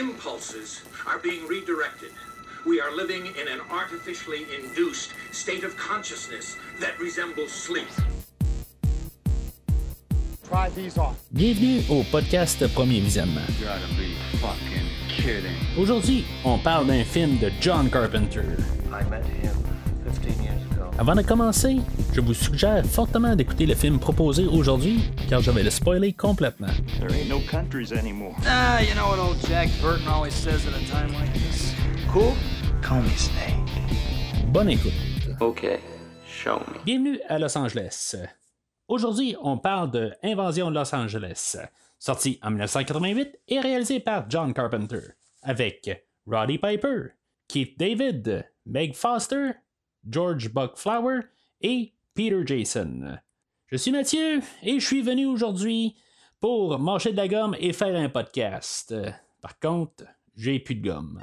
impulses are being redirected. We are living in an artificially induced state of consciousness that resembles sleep. Try these on. Bienvenue au podcast Premier Visionnement. You gotta be fucking kidding. Aujourd'hui, on parle d'un film de John Carpenter. I met him 15 years ago. Avant de commencer, je vous suggère fortement d'écouter le film proposé aujourd'hui, car je vais le spoiler complètement. There ain't no countries anymore. Ah, you know what old Jack Burton always says at a time like this? Cool? Call me Snake. Bonne écoute. Okay, show me. Bienvenue à Los Angeles. Aujourd'hui, on parle de Invasion de Los Angeles, sorti en 1988 et réalisé par John Carpenter, avec Roddy Piper, Keith David, Meg Foster, George Buckflower et Peter Jason. Je suis Mathieu et je suis venu aujourd'hui pour manger de la gomme et faire un podcast. Par contre, j'ai plus de gomme.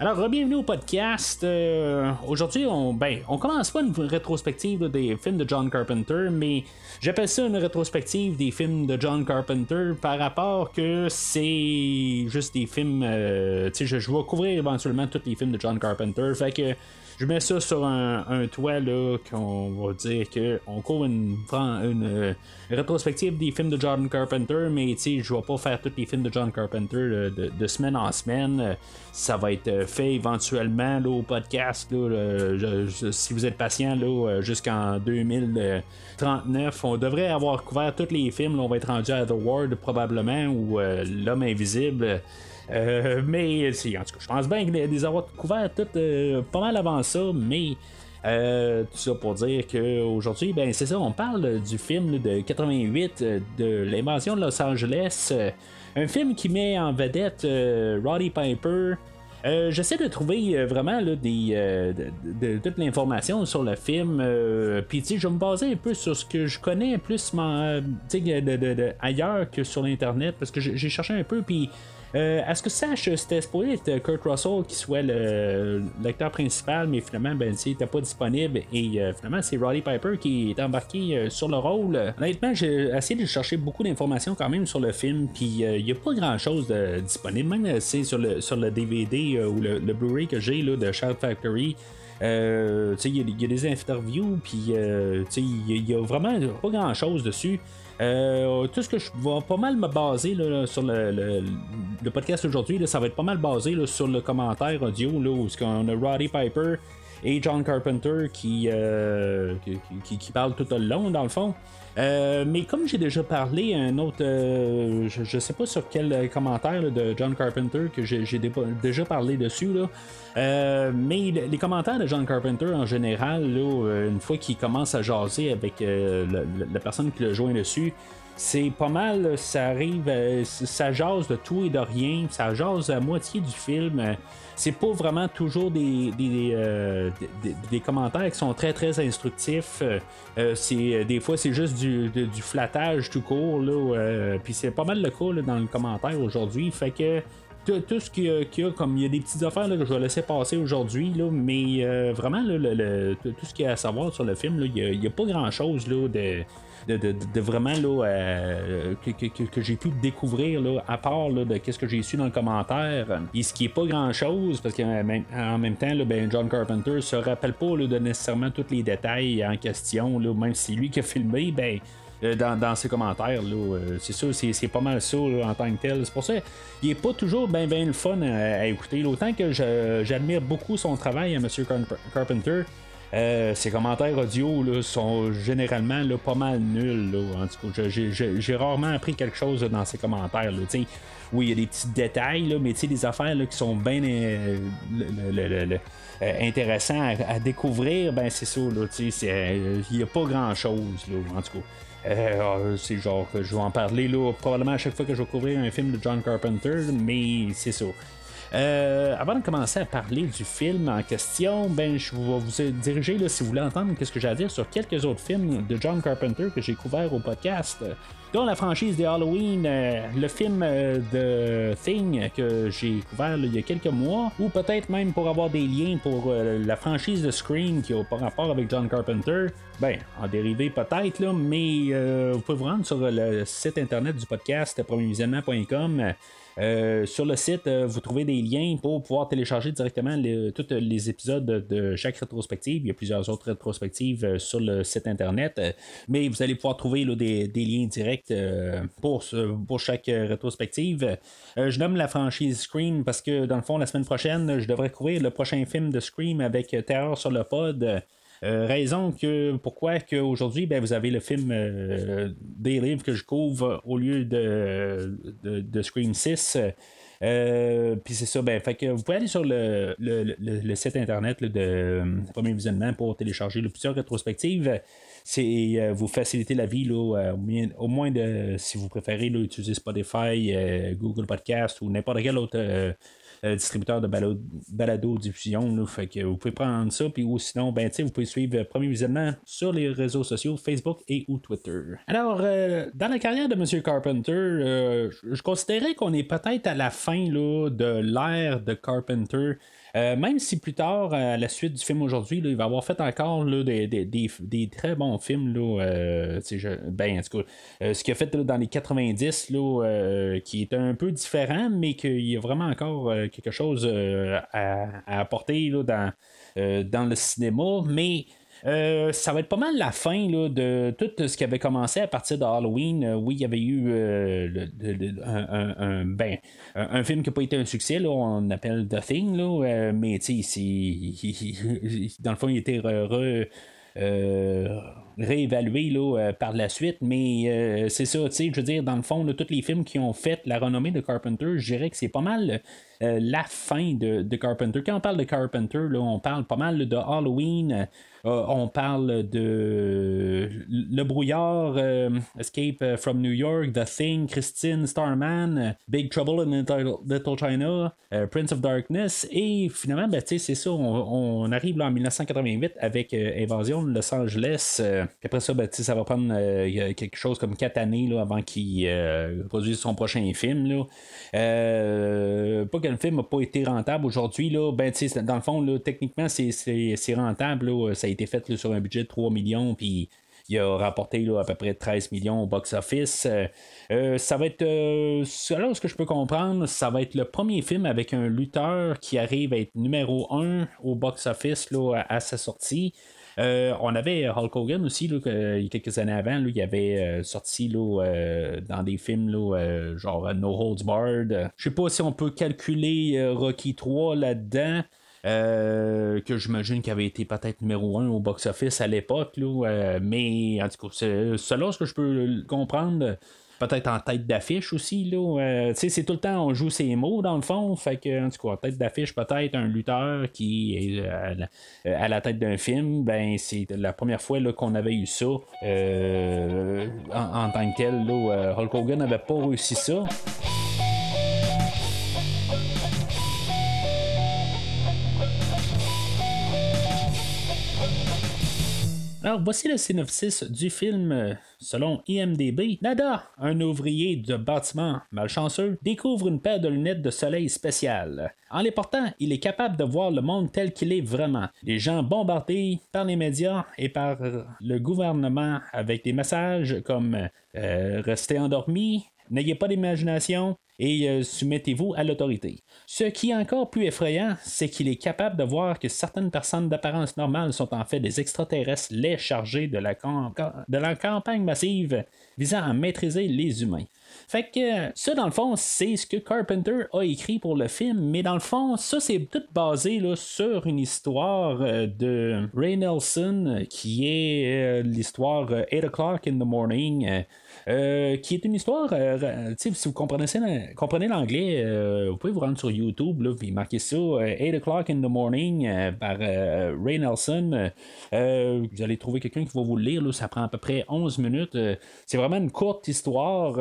Alors, bienvenue au podcast. Euh, Aujourd'hui, on, ben, on commence pas une rétrospective des films de John Carpenter, mais j'appelle ça une rétrospective des films de John Carpenter par rapport que c'est juste des films. euh, je, vais couvrir éventuellement tous les films de John Carpenter. Je mets ça sur un, toit là qu'on va dire que on couvre une, une, euh, rétrospective des films de John Carpenter, mais tu sais, je vais pas faire tous les films de John Carpenter de, semaine en semaine. Ça va être euh, fait éventuellement là, au podcast. Là, si vous êtes patient euh, jusqu'en 2039, on devrait avoir couvert tous les films. On va être rendu à The Ward probablement ou L'homme invisible. Euh, mais c'est- en tout cas, je pense bien que les, avoir couverts toutes euh, pas mal avant ça, mais euh, tout ça pour dire qu'aujourd'hui, ben c'est ça, on parle du film de 88 euh, de l'invasion de Los Angeles. un film qui met en vedette Roddy Piper. J'essaie de trouver vraiment des, de, toute l'information sur le film. Puis, tu je vais me baser un peu sur ce que je connais plus de, ailleurs que sur l'Internet. Parce que j'ai cherché un peu. Puis, euh, à ce que sache, c'était supposé être Kurt Russell qui soit l'acteur principal, mais finalement, ben, il n'était pas disponible. Et euh, finalement, c'est Roddy Piper qui est embarqué euh, sur le rôle. Honnêtement, j'ai essayé de chercher beaucoup d'informations quand même sur le film, puis euh, il n'y a pas grand chose de disponible. Même c'est sur le, sur le DVD ou le, Blu-ray que j'ai de Shout Factory. Il y, a- des interviews, puis il y a- vraiment pas grand chose dessus. Euh, tout ce que je vais pas mal me baser là, sur le, le- podcast aujourd'hui, ça va être pas mal basé sur le commentaire audio là, où on a Roddy Piper et John Carpenter qui, euh, qui, qui- qui parlent tout le long dans le fond. Euh, mais comme j'ai déjà parlé un autre, euh, je, je sais pas sur quel commentaire de John Carpenter que j'ai déjà parlé dessus là. Mais le- les commentaires de John Carpenter en général, là, une fois qu'il commence à jaser avec la personne qui le joint dessus, c'est pas mal, ça arrive, euh, ça jase de tout et de rien, ça jase à moitié du film. C'est pas vraiment toujours des, des, euh, commentaires qui sont très très instructifs. euh, des fois, c'est juste du, du flattage tout court. Là, puis c'est pas mal le cas là, dans le commentaire aujourd'hui. Fait que tout, tout ce qu'il y, a, y a, comme il y a des petites affaires là, que je vais laisser passer aujourd'hui, mais vraiment, tout ce qu'il y a à savoir sur le film, il n'y a, pas grand chose là, de, de, vraiment là, euh, que, que- que- j'ai pu découvrir là, à part là, de ce que j'ai su dans le commentaire. Et ce qui est pas grand chose, parce qu'en même, temps, là, ben, John Carpenter se rappelle pas de nécessairement tous les détails en question, même si c'est lui qui a filmé, ben. euh, Dans, dans ses commentaires, euh, c'est ça, c'est, pas mal ça là, en tant que tel. C'est pour ça qu'il est pas toujours bien ben le fun à, écouter. Autant que j'admire beaucoup son travail à M. Carpenter, euh, ses commentaires audio là, sont généralement pas mal nuls. En tout cas, j'ai- rarement appris quelque chose dans ses commentaires. Oui, il y a des petits détails, mais des affaires qui sont bien euh, euh, intéressants à, découvrir, ben c'est ça. euh, Il n'y a pas grand-chose, en tout cas. Euh, c'est genre que je vais en parler là, probablement à chaque fois que je vais couvrir un film de John Carpenter, mais c'est ça. Euh, avant de commencer à parler du film en question, ben je vais vous diriger là, si vous voulez entendre qu'est-ce que j'ai à dire sur quelques autres films de John Carpenter que j'ai couverts au podcast. dont la franchise de Halloween, euh, le film euh, de Thing que j'ai couvert il y a quelques mois, ou peut-être même pour avoir des liens pour euh, la franchise de Scream qui a pas rapport avec John Carpenter. Ben, en dérivé peut-être, là, mais vous pouvez vous rendre sur le site internet du podcast premiervisionnement.com. Euh, sur le site, euh, vous trouvez des liens pour pouvoir télécharger directement tous les épisodes de chaque rétrospective. Il y a plusieurs autres rétrospectives euh, sur le site internet, mais vous allez pouvoir trouver des, liens directs pour, pour chaque rétrospective. je nomme la franchise Scream parce que dans le fond, la semaine prochaine, je devrais couvrir le prochain film de Scream avec Terror sur le pod. Euh, raison que pourquoi que aujourd'hui ben, vous avez le film euh, des livres que je couvre au lieu de, de, Scream 6. Euh, puis c'est ça, ben, fait que vous pouvez aller sur le, le, site internet de Premier Visionnement pour télécharger plusieurs rétrospectives. C'est vous faciliter la vie là, au moins de si vous préférez utiliser Spotify, Google Podcast ou n'importe quel autre distributeur de balado, diffusion. fait que vous pouvez prendre ça, puis ou sinon, ben, vous pouvez suivre euh, Premier Visionnement sur les réseaux sociaux, Facebook et ou Twitter. Alors, euh, dans la carrière de M. Carpenter, je considérais qu'on est peut-être à la fin là, de l'ère de Carpenter. Euh, même si plus tard, à la suite du film aujourd'hui, il va avoir fait encore des, très bons films. Euh, ben, euh, ce qu'il a fait dans les 90, là, qui est un peu différent, mais qu'il y a vraiment encore quelque chose à, apporter dans, dans le cinéma. Mais euh, ça va être pas mal la fin de tout ce qui avait commencé à partir de Halloween. Euh, oui, il y avait eu euh, un, ben, un, film qui n'a pas été un succès, là, on appelle The Thing, là, mais dans le fond, il était re, réévalué là, par la suite, mais c'est ça, tu sais, je veux dire, dans le fond, tous les films qui ont fait la renommée de Carpenter, je dirais que c'est pas mal la fin de, de, Carpenter. Quand on parle de Carpenter, là, on parle pas mal de Halloween, euh, on parle de Le Brouillard, euh, Escape from New York, The Thing, Christine, Starman, Big Trouble in Little China, euh, Prince of Darkness. Et finalement, ben, c'est ça, on, arrive là, en 1988 avec Invasion de Los Angeles. Après ça, ben, ça va prendre quelque chose comme 4 années là, avant qu'il produise son prochain film. Là. pas que le film n'a pas été rentable aujourd'hui. Ben, dans le fond, techniquement, c'est rentable. ça a été fait sur un budget de 3 millions, puis il a rapporté à peu près 13 millions au box-office. Euh, euh, ça va être, euh, selon ce que je peux comprendre, ça va être le premier film avec un lutteur qui arrive à être numéro 1 au box-office à, sa sortie. On avait Hulk Hogan aussi, là, il y a quelques années avant, il avait sorti dans des films genre No Holds Barred. Je sais pas si on peut calculer Rocky 3 là-dedans. Euh, que j'imagine qu'il avait été peut-être numéro un au box-office à l'époque. Euh, mais en tout cas, selon ce que je peux comprendre, peut-être en tête d'affiche aussi. Là, euh, c'est tout le temps, on joue ses mots dans le fond. Fait que, en tout cas, tête d'affiche, peut-être un lutteur qui est à la, tête d'un film. Ben, c'est la première fois qu'on avait eu ça en, en, tant que tel. Hulk Hogan n'avait pas réussi ça. Alors, voici le synopsis du film euh, selon IMDB. Nada, un ouvrier de bâtiment malchanceux, découvre une paire de lunettes de soleil spéciales. En les portant, il est capable de voir le monde tel qu'il est vraiment. Les gens bombardés par les médias et par le gouvernement avec des messages comme euh, restez endormi, n'ayez pas d'imagination, et euh, soumettez-vous à l'autorité. Ce qui est encore plus effrayant, c'est qu'il est capable de voir que certaines personnes d'apparence normale sont en fait des extraterrestres les chargés de la, campagne massive visant à maîtriser les humains. Fait que ça, dans le fond, c'est ce que Carpenter a écrit pour le film, mais dans le fond, ça, c'est tout basé là, sur une histoire euh, de Ray Nelson, qui est euh, l'histoire 8 o'clock in the morning. Euh, qui est une histoire, euh, si vous comprenez, l'anglais, euh, vous pouvez vous rendre sur YouTube, là, puis marquer ça 8 o'clock in the morning par Ray Nelson. vous allez trouver quelqu'un qui va vous le lire, ça prend à peu près 11 minutes. c'est vraiment une courte histoire.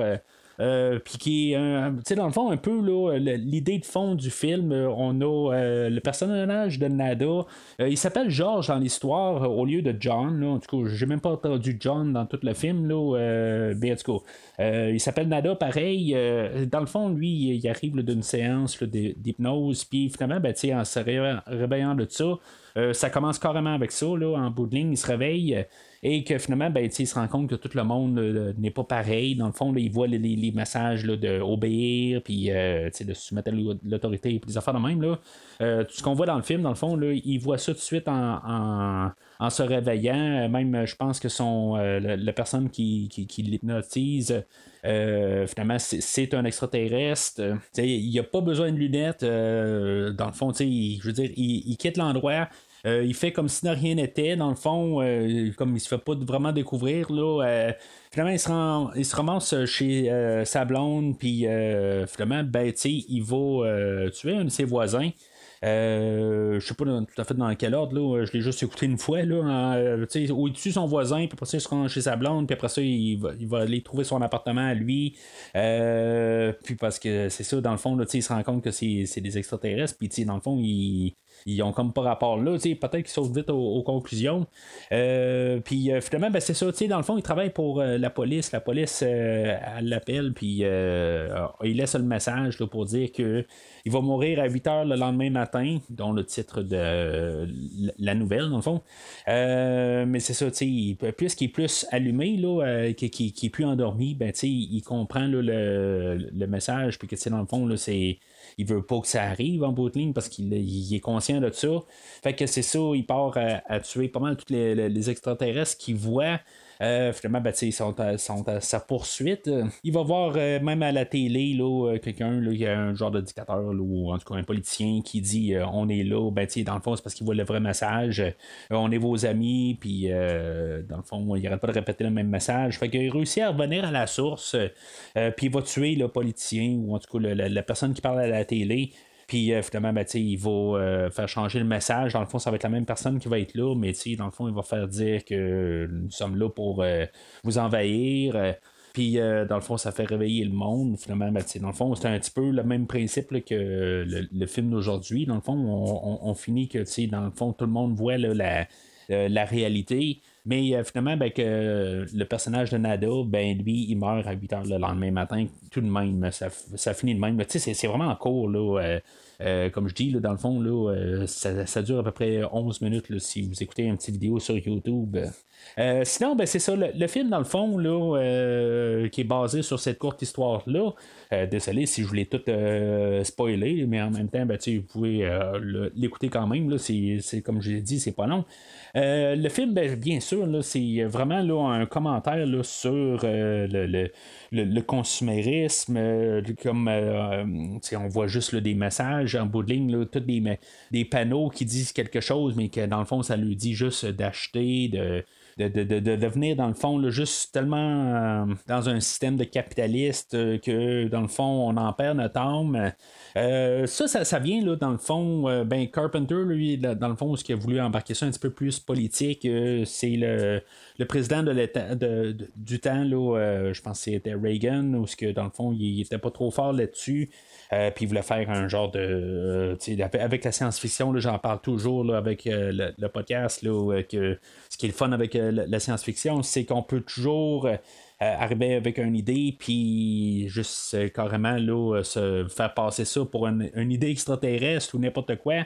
Euh, puis qui est, tu sais, dans le fond, un peu l'idée de fond du film, euh, on a euh, le personnage de Nada. il s'appelle George dans l'histoire au lieu de John. Là. En tout cas, j'ai même pas entendu John dans tout le film. Là, il s'appelle Nada pareil. dans le fond, lui, il arrive d'une séance d'hypnose. Puis finalement, ben, en se réveillant de ça, ça commence carrément avec ça. Là, en bout de ligne, il se réveille et que finalement, ben, il se rend compte que tout le monde euh, n'est pas pareil. Dans le fond, il voit les, messages d'obéir, puis euh, de soumettre à l'autorité, puis des affaires de même. Là. Euh, tout ce qu'on voit dans le film, dans le fond, là, il voit ça tout de suite en, en, se réveillant. Même, je pense que son, la, personne qui, l'hypnotise, finalement, c'est un extraterrestre. il n'y a pas besoin de lunettes. dans le fond, je veux dire, il quitte l'endroit. Euh, il fait comme si rien n'était, dans le fond, euh, comme il se fait pas vraiment découvrir. Là, euh, finalement, il se, rend, ramasse chez sa blonde, puis finalement, ben, il va tuer un de ses voisins. Euh, je sais pas tout à fait dans quel ordre, là. je l'ai juste écouté une fois. Là, il tue son voisin, puis après ça, il se rend chez sa blonde, puis après ça, il va, il va aller trouver son appartement à lui. puis parce que c'est ça, dans le fond, là, il se rend compte que c'est des extraterrestres, puis dans le fond, il, ils ont comme pas rapport là. Peut-être qu'ils sautent vite aux, conclusions. Euh, puis euh, finalement, ben, c'est ça. Dans le fond, ils travaillent pour euh, la police. La police l'appelle, puis il laisse le message là, pour dire que il va mourir à 8 heures le lendemain matin, dont le titre de la nouvelle, dans le fond. mais c'est ça, puisqu'il est plus allumé, là, qui, qui, est plus endormi, ben, il comprend le, le, message, puis que dans le fond, c'est il veut pas que ça arrive en bout de ligne parce qu'il est conscient de ça. Fait que c'est ça, il part à, tuer pas mal tous les, extraterrestres qu'il voit. Euh, finalement, ben, ils sont à, sa poursuite. Il va voir euh, même à la télé là, euh, quelqu'un, il un genre de dictateur ou en tout cas un politicien qui dit on est là. Ben, dans le fond, c'est parce qu'il voit le vrai message. on est vos amis, puis dans le fond, il n'arrête pas de répéter le même message. Fait qu'il réussit à revenir à la source, puis il va tuer le politicien ou en tout cas la personne qui parle à la télé. Puis euh, finalement, ben, il va euh, faire changer le message. Dans le fond, ça va être la même personne qui va être là, mais dans le fond, il va faire dire que nous sommes là pour euh, vous envahir. Puis, dans le fond, ça fait réveiller le monde. Finalement, ben, dans le fond, c'est un petit peu le même principe que le, film d'aujourd'hui. Dans le fond, on, finit que, dans le fond, tout le monde voit la, la réalité. Mais finalement, ben, que le personnage de Nada, ben, lui, il meurt à 8 heures le lendemain matin. Tout de même, ça, ça finit de même. C'est vraiment court. Là, euh, comme je dis, là, dans le fond, là, euh, ça, dure à peu près 11 minutes si vous écoutez une petite vidéo sur YouTube. Euh, sinon, ben, c'est ça, le, film, dans le fond, là, qui est basé sur cette courte histoire-là. désolé si je voulais tout spoiler, mais en même temps, ben, vous pouvez l'écouter quand même. C'est, comme je l'ai dit, c'est pas long. Le film, ben, bien sûr, c'est vraiment là, un commentaire là, sur le le, consumérisme, euh, comme euh, on voit juste des messages en bout de ligne, tous des, des panneaux qui disent quelque chose, mais que dans le fond, ça lui dit juste d'acheter, de de, de, de, devenir, dans le fond, là, juste tellement euh, dans un système de capitaliste euh, que, dans le fond, on en perd notre âme. Euh, ça, ça, vient, là, dans le fond, ben, Carpenter, lui, dans le fond, ce qu'il a voulu embarquer ça un petit peu plus politique, c'est le, le président de du temps, là, je pense que c'était Reagan, où que, dans le fond, il, était pas trop fort là-dessus. Puis il voulait faire un genre de. avec la science-fiction, j'en parle toujours avec le, podcast, là, que ce qui est le fun avec euh, la science-fiction, c'est qu'on peut toujours euh, arriver avec une idée, puis juste euh, carrément là, se faire passer ça pour une, idée extraterrestre ou n'importe quoi.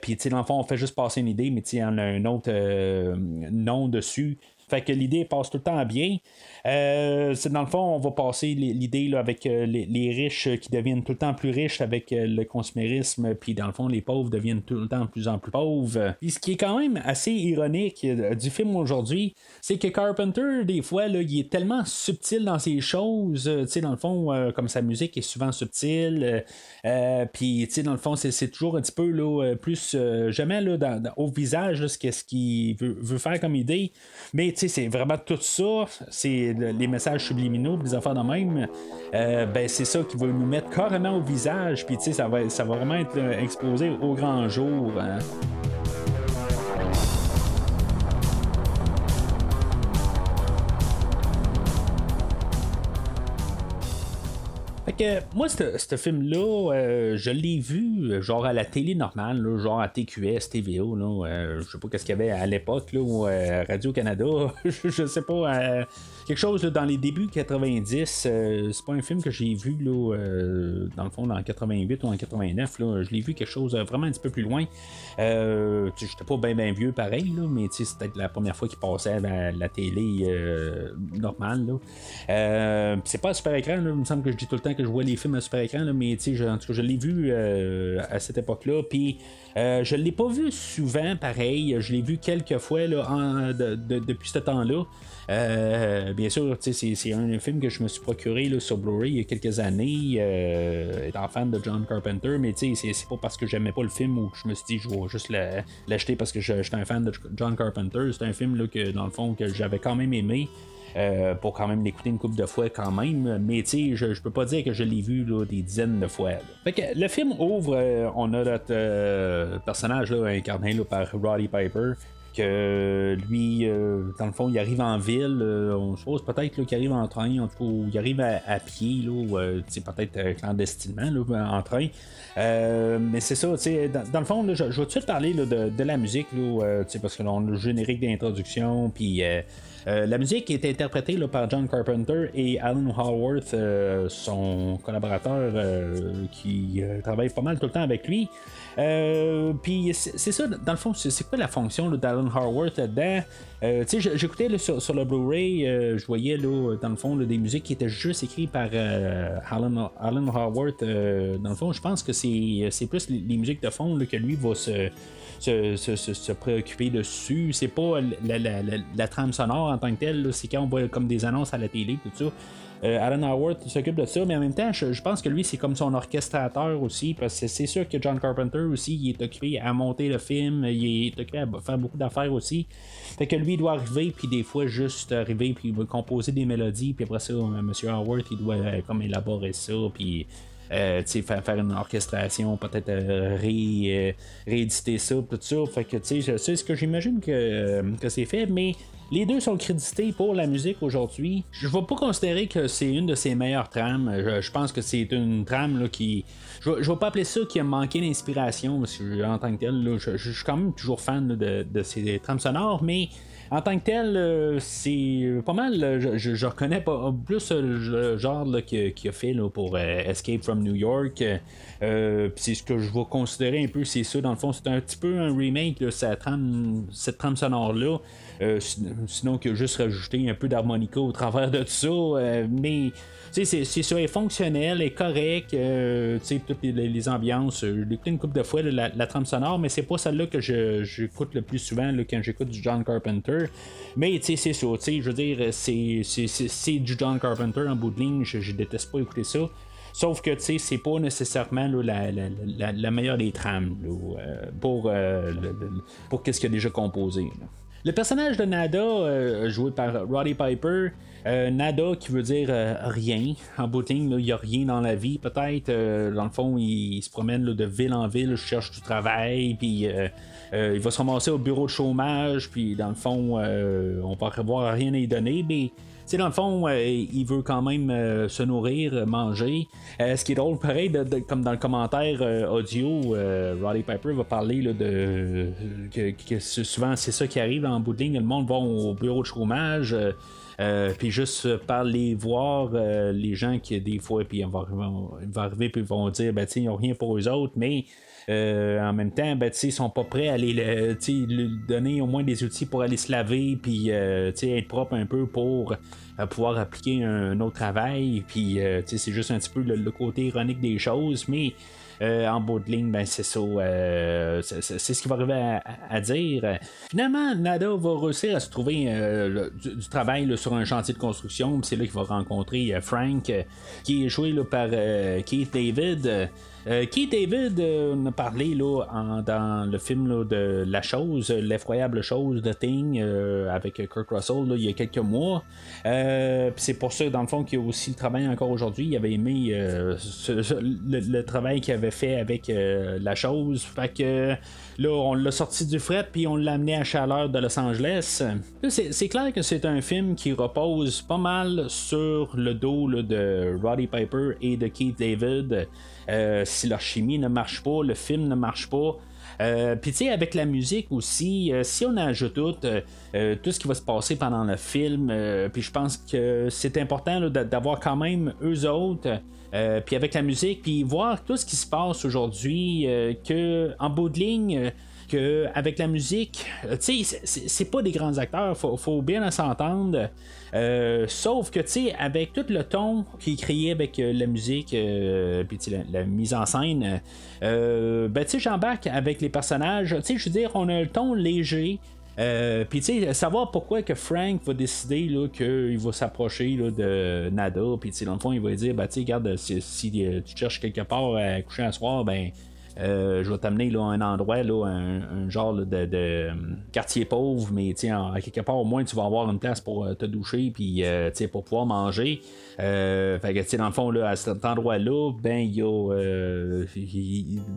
puis, dans le fond, on fait juste passer une idée, mais on a un autre nom dessus. Fait que l'idée passe tout le temps bien. Euh, c'est dans le fond, on va passer l'idée avec euh, les, riches qui deviennent tout le temps plus riches avec euh, le consumérisme, puis dans le fond, les pauvres deviennent tout le temps de plus en plus pauvres. Puis ce qui est quand même assez ironique du film aujourd'hui, c'est que Carpenter, des fois, là, il est tellement subtil dans ses choses. tu sais, dans le fond, comme sa musique est souvent subtile. puis, tu sais, dans le fond, c'est toujours un petit peu là, plus jamais là, au visage ce qu'il veut, veut, faire comme idée. Mais, c'est vraiment tout ça. C'est les messages subliminaux, des affaires de même, euh, ben c'est ça qui va nous mettre carrément au visage, puis ça va, ça va vraiment être euh, exposé au grand jour. Hein. Moi, ce film-là, euh, je l'ai vu euh, genre à la télé normale, genre à TQS, TVO, là, euh, je sais pas qu'est-ce qu'il y avait à l'époque, ou Radio-Canada, je sais pas, quelque chose dans les débuts 90, c'est pas un film que j'ai vu là, dans le fond en 88 ou en 89, là, je l'ai vu quelque chose vraiment un petit peu plus loin. J'étais pas bien vieux pareil, là, mais c'était peut-être la première fois qu'il passait à la, télé normale. C'est pas un super écran, il me semble que je dis tout le temps que je vois les films à super écran, mais en tout cas, je l'ai vu euh, à cette époque-là. Puis euh, je l'ai pas vu souvent, pareil. Je l'ai vu quelques fois depuis ce temps-là. Euh, bien sûr, c'est un film que je me suis procuré là, sur Blu-ray il y a quelques années, étant fan de John Carpenter, mais c'est pas parce que j'aimais pas le film ou que je me suis dit je vais juste l'acheter parce que j'étais un fan de John Carpenter. C'est un film là, que dans le fond que j'avais quand même aimé. Euh, pour quand même l'écouter une couple de fois quand même. Mais tu sais, je, peux pas dire que je l'ai vu des dizaines de fois. Fait que le film ouvre, euh, on a notre euh, personnage incarné par Roddy Piper que lui, dans le fond, il arrive en ville, on suppose peut-être qu'il arrive en train, en tout cas, il arrive à, pied, là, peut-être clandestinement en train. mais c'est ça, dans, dans le fond, je, vais tout de suite parler de, la musique, là, parce que l'on a le générique d'introduction, puis euh, la musique est interprétée par John Carpenter et Alan Haworth, euh, son collaborateur euh, qui travaille pas mal tout le temps avec lui. Puis c'est ça, dans le fond, c'est quoi la fonction d'Alan Haworth là-dedans? J'écoutais sur, le Blu-ray, je voyais là, dans le fond des musiques qui étaient juste écrites par Alan, Alan Haworth. dans le fond, je pense que c'est plus les, musiques de fond que lui va se se, préoccuper dessus. C'est pas la, trame sonore en tant que telle, c'est quand on voit comme des annonces à la télé, tout ça. Euh, Alan Howard s'occupe de ça, mais en même temps, je, pense que lui, c'est comme son orchestrateur aussi, parce que c'est sûr que John Carpenter aussi, il est occupé à monter le film, il est occupé à faire beaucoup d'affaires aussi. Fait que lui, il doit arriver, puis des fois, juste arriver, puis composer des mélodies, puis après ça, euh, M. Howard, il doit euh, comme élaborer ça, puis faire, faire une orchestration, peut-être ré, rééditer ça, tout ça. Fait que c'est ce que j'imagine que c'est fait, mais les deux sont crédités pour la musique aujourd'hui. Je ne vais pas considérer que c'est une de ses meilleures trames. Je, pense que c'est une trame qui. Je, ne vais pas appeler ça qui a manqué d'inspiration en tant que tel. je, suis quand même toujours fan de, de, ces trames sonores, mais en tant que tel, euh, c'est pas mal. Je, reconnais pas plus le genre qu'il a fait pour euh, Escape from New York. Euh, c'est ce que je vais considérer un peu, c'est ça. Dans le fond, c'est un petit peu un remake de cette trame, cette trame sonore-là. Sinon que juste rajouter un peu d'harmonica au travers de tout ça. mais c'est, c'est ça, est fonctionnel, est correct. toutes les, ambiances. Je l'ai une couple de fois la, trame sonore, mais c'est pas celle-là que j'écoute le plus souvent quand j'écoute du John Carpenter. Mais c'est ça, je veux dire, c'est du John Carpenter en bout de ligne, je, déteste pas écouter ça. Sauf que, tu sais, c'est pas nécessairement la, la, meilleure des trames euh, pour, euh, pour qu'est-ce qu'il a déjà composé. Le personnage de Nada, euh, joué par Roddy Piper, Nada qui veut dire rien. En ligne, il n'y a rien dans la vie, peut-être. dans le fond, il, se promène de ville en ville, cherche du travail, puis euh, il va se ramasser au bureau de chômage, puis dans le fond, euh, on va revoir rien à y donner, mais dans le fond, euh, il veut quand même se nourrir, manger. ce qui est drôle, pareil, comme dans le commentaire audio, Roddy Piper va parler de que, souvent c'est ça qui arrive en bout de ligne. Le monde va au bureau de chômage. Puis juste par les voir les gens qui des fois puis on va, arriver puis vont dire ben ils n'ont rien pour eux autres mais euh, en même temps, ben, ils sont pas prêts à aller lui donner au moins des outils pour aller se laver, puis euh, être propre un peu pour euh, pouvoir appliquer un, autre travail. Puis c'est juste un petit peu le, côté ironique des choses, mais en bout de ligne, ben, c'est ça. c'est ce qu'il va arriver à, dire. Finalement, Nada va réussir à se trouver du, travail sur un chantier de construction. C'est là qu'il va rencontrer Frank, qui est joué par Keith David. Euh, Keith David euh, a parlé dans le film de La Chose, l'effroyable chose de Thing euh, avec Kirk Russell il y a quelques mois. C'est pour ça, dans le fond, qu'il a aussi le travail encore aujourd'hui. Il avait aimé le, travail qu'il avait fait avec La Chose. Fait que là, on l'a sorti du fret puis on l'a amené à chaleur de Los Angeles. C'est, clair que c'est un film qui repose pas mal sur le dos de Roddy Piper et de Keith David. Euh, si leur chimie ne marche pas, le film ne marche pas. Euh, Puis tu sais, avec la musique aussi, euh, si on ajoute tout, tout ce qui va se passer pendant le film, puis je pense que c'est important d'avoir quand même eux autres. puis avec la musique, puis voir tout ce qui se passe aujourd'hui, que en bout de ligne, que avec la musique, tu sais, c'est c'est pas des grands acteurs, faut, faut bien s'entendre. Euh, sauf que, tu sais, avec tout le ton qui est créé avec euh, la musique, euh, puis la, la mise en scène, euh, ben, tu sais, j'embarque avec les personnages. Tu sais, je veux dire, on a le ton léger. Puis tu sais, savoir pourquoi que Frank va décider qu'il va s'approcher de Nada, puis tu sais, dans le fond, il va dire, bah tu sais, si, si, tu cherches quelque part à coucher un soir, ben euh, je vais t'amener à un endroit, là, un, genre de, euh, quartier pauvre, mais tiens, à quelque part au moins tu vas avoir une place pour euh, te doucher puis pour pouvoir manger. Fait que dans le fond, là, à cet endroit-là, ben il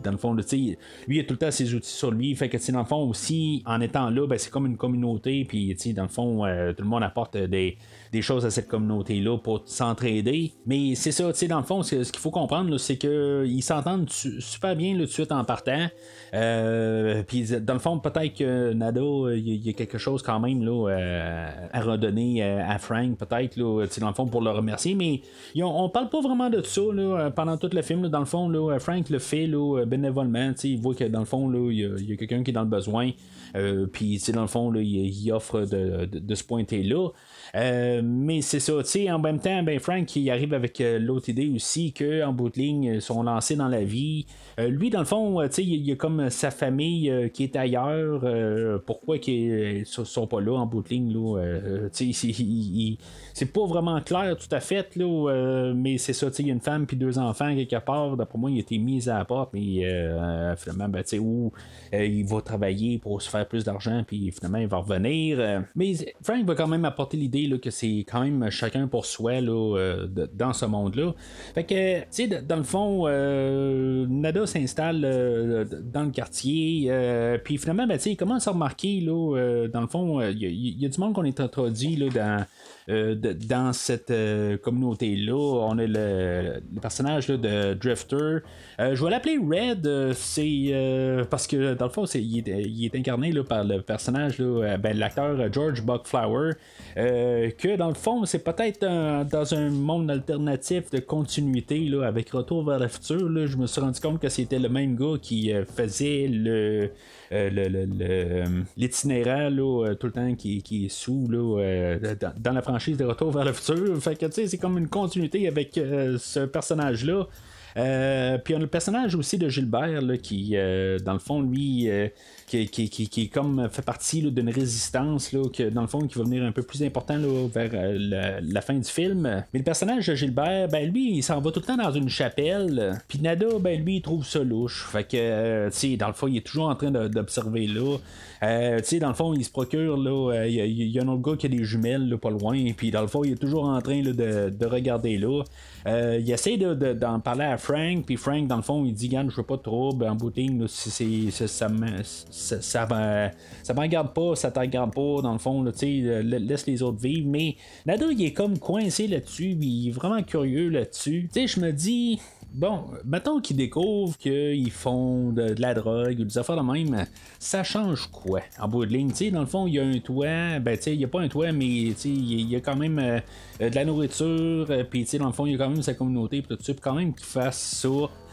dans le fond, lui il a tout le temps ses outils sur lui. Fait que dans le fond aussi, en étant là, ben c'est comme une communauté, puis dans le fond, tout le monde apporte des des choses à cette communauté-là pour s'entraider. Mais c'est ça, tu sais, dans le fond, ce qu'il faut comprendre, c'est qu'ils s'entendent su- super bien tout de suite en partant. Euh, Puis dans le fond, peut-être que euh, il y, a- quelque chose quand même là, euh, à redonner euh, à Frank, peut-être, tu sais, dans le fond, pour le remercier. Mais on parle pas vraiment de ça là, pendant tout le film. dans le fond, là, Frank le fait là, bénévolement. Il voit que dans le fond, il y a, quelqu'un qui est dans le besoin. Euh, Puis, tu sais, dans le fond, il offre de, de- de se pointer là. Euh, mais c'est ça, tu sais, en même temps, ben Frank il arrive avec euh, l'autre idée aussi que en bout de ligne, ils sont lancés dans la vie. Euh, lui, dans le fond, euh, tu sais, il y a comme sa famille qui est ailleurs. pourquoi qu'ils sont pas là en bout de ligne, là? tu sais, c'est- pas vraiment clair tout à fait, là, mais c'est ça, tu sais, il y a une femme puis deux enfants quelque part. D'après moi, il a été mis à la porte, mais finalement, ben, tu sais, où il va travailler pour se faire plus d'argent, puis finalement, il va revenir. mais Frank va quand même apporter l'idée que c'est quand même chacun pour soi là, euh, dans ce monde-là. Fait que, tu sais, dans le fond, euh, Nada s'installe euh, dans le quartier, puis finalement, ben, tu sais, il commence à remarquer, là, dans le fond, il y, y a du monde qu'on est introduit là, dans. Euh, dans cette euh, communauté-là, on a le, personnage de Drifter. Euh, je vais l'appeler Red, c'est parce que dans le fond, il, est, incarné là, par le personnage, ben, l'acteur George Buckflower, que dans le fond, c'est peut-être dans un monde alternatif de continuité avec Retour vers le futur. je me suis rendu compte que c'était le même gars qui faisait le. Euh, euh, l'itinéraire euh, tout le temps qui, est sous dans, la franchise de Retour vers le futur. Fait que c'est comme une continuité avec ce personnage-là. Euh, puis on a le personnage aussi de Gilbert qui, dans le fond, lui, qui, comme fait partie d'une résistance là, que, dans le fond, qui va venir un peu plus important là, vers euh, la, fin du film. Mais le personnage de Gilbert, ben lui, il s'en va tout le temps dans une chapelle. Puis Nada, ben lui, il trouve ça louche. Fait que, euh, tu sais, dans le fond, il est toujours en train d'observer là. Euh, tu sais, dans le fond, il se procure, là, euh, il y, a- un autre gars qui a des jumelles, pas loin, puis dans le fond, il est toujours en train de, de regarder là. Euh, il essaie de- de- d'en parler à Frank, puis Frank, dans le fond, il dit, Garde, je veux pas de trouble, en c'est- c'est- ça me- ça, ça, ça m'en garde pas, ça t'en garde pas, dans le fond, là, euh, la- laisse les autres vivre, mais Nada, il est comme coincé là-dessus, il est vraiment curieux là-dessus. Tu sais, je me dis, Bon, mettons qu'ils découvrent qu'ils font de, la drogue ou des affaires de même, ça change quoi en bout de ligne? Dans le fond, il y a un toit, ben tu il n'y a pas un toit, mais il y a quand même euh, euh, de la nourriture, puis dans le fond, il y a quand même sa communauté, puis tout quand même qu'ils fassent ça.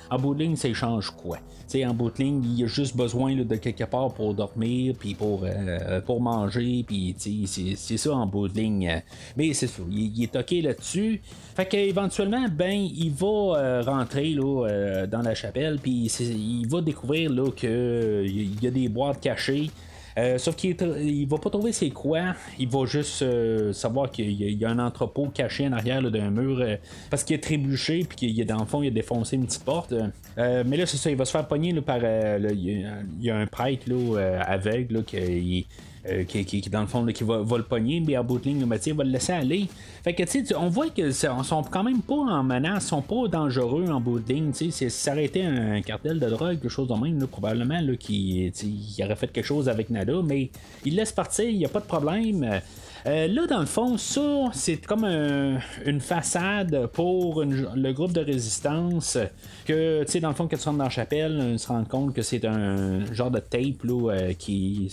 En bout de ligne, ça change quoi? En bout de ligne, il a juste besoin de quelque part pour dormir, puis pour, euh, pour manger, puis c'est- ça en bout de ligne. Mais c'est ça, il, est toqué là-dessus. Fait qu'éventuellement, ben, il va euh, rentrer euh, dans la chapelle, puis il va découvrir qu'il y a des boîtes cachées. Euh, sauf qu'il il va pas trouver c'est quoi. Il va juste euh, savoir qu'il y, a un entrepôt caché en arrière d'un mur euh, parce qu'il a trébuché puis qu'il dans le fond il a défoncé une petite porte. mais là c'est ça, il va se faire pogner par il y, a un prêtre là, aveugle qui euh, qui, dans le fond, qui va, le pogner, mais à bout de ligne, il va le laisser aller. Fait que, tu sais, on voit qu'ils sont quand même pas en menace, sont pas dangereux en bout de ligne, tu sais, si ça un cartel de drogue, quelque chose de même, probablement, là, qui, aurait fait quelque chose avec Nada, mais il laisse partir, il n'y a pas de problème. Euh, là, dans le fond, ça, c'est comme une façade pour le groupe de résistance. Que, tu sais, dans le fond, quand tu rentres dans la chapelle, on se rend compte que c'est un genre de tape là, euh, qui,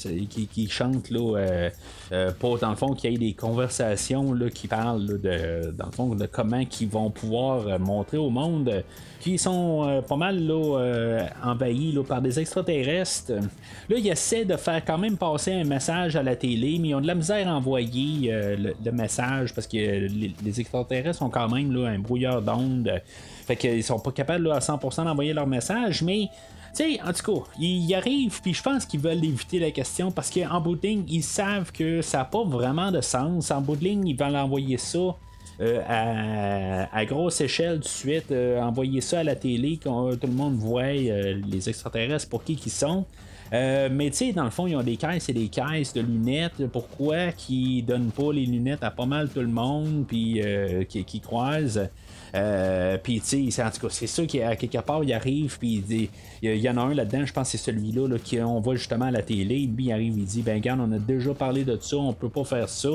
qui, chante là, euh, pour, dans le fond, qu'il y ait des conversations là, qui parlent de, dans le fond, de comment ils vont pouvoir montrer au monde qui sont pas mal là, envahis là, par des extraterrestres. Là, ils essaient de faire quand même passer un message à la télé, mais ils ont de la misère à envoyer euh, le, message parce que les, extraterrestres sont quand même là, un brouilleur d'ondes. Fait qu'ils sont pas capables à 100% d'envoyer leur message, mais sais, en tout cas, ils y arrivent, puis je pense qu'ils veulent éviter la question parce qu'en bout de ligne, ils savent que ça n'a pas vraiment de sens. En bout de ligne, ils veulent envoyer ça. Euh, à, grosse échelle de suite, euh, envoyer ça à la télé, que tout le monde voit les extraterrestres pour qui ils sont. Euh, mais tu sais, dans le fond, ils ont des caisses et des caisses de lunettes. Pourquoi qu'ils donnent pas les lunettes à pas mal tout le monde, puis euh, qui, qui, croisent? Euh, puis, tu sais, en tout cas, c'est ça qui, à quelque part, il arrive, puis il y, en a un là-dedans, je pense que c'est celui-là là, qu'on voit justement à la télé. Lui, il arrive, il dit Ben, regarde, on a déjà parlé de ça, on peut pas faire ça.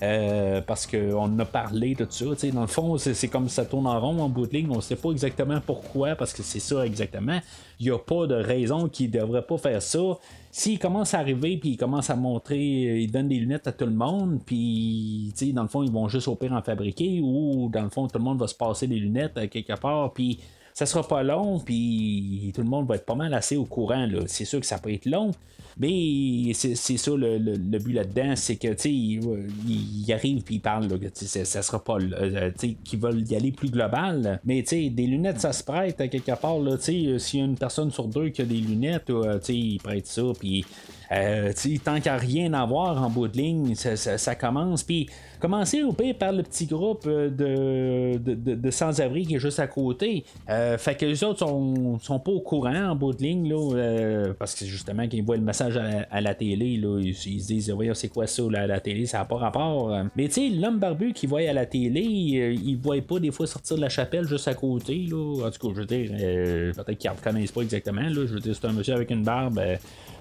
Euh, parce qu'on a parlé de ça. sais dans le fond, c'est comme ça tourne en rond en bout de ligne. On sait pas exactement pourquoi, parce que c'est ça exactement. Il n'y a pas de raison qu'il devrait pas faire ça. S'il commence à arriver, puis il commence à montrer, il donne des lunettes à tout le monde, puis dans le fond, ils vont juste au pire en fabriquer, ou dans le fond, tout le monde va se passer des lunettes à quelque part, puis ça sera pas long, puis tout le monde va être pas mal assez au courant. C'est sûr que ça peut être long, mais c'est ça le, but là-dedans, c'est que il, il, arrive puis il parle, que ça, ça sera pas euh, qu'ils veulent y aller plus global. Mais des lunettes, ça se prête à quelque part. S'il y a une personne sur deux qui a des lunettes, euh, il prête ça, puis euh, tant a rien à voir en bout de ligne, ça, commence. Puis commencer au pire par le petit groupe euh, de, sans-abri qui est juste à côté. Euh, fait que les autres sont, sont pas au courant en bout de ligne, là, parce que justement, quand ils voient le message à, la télé, là, ils, se disent Voyons, c'est quoi ça à la télé, ça n'a pas rapport. Mais tu sais, l'homme barbu qui voit à la télé, il ne voit pas des fois sortir de la chapelle juste à côté. Là. En tout cas, je veux dire, peut-être qu'ils ne reconnaissent pas exactement. Là. Je veux dire, c'est un monsieur avec une barbe.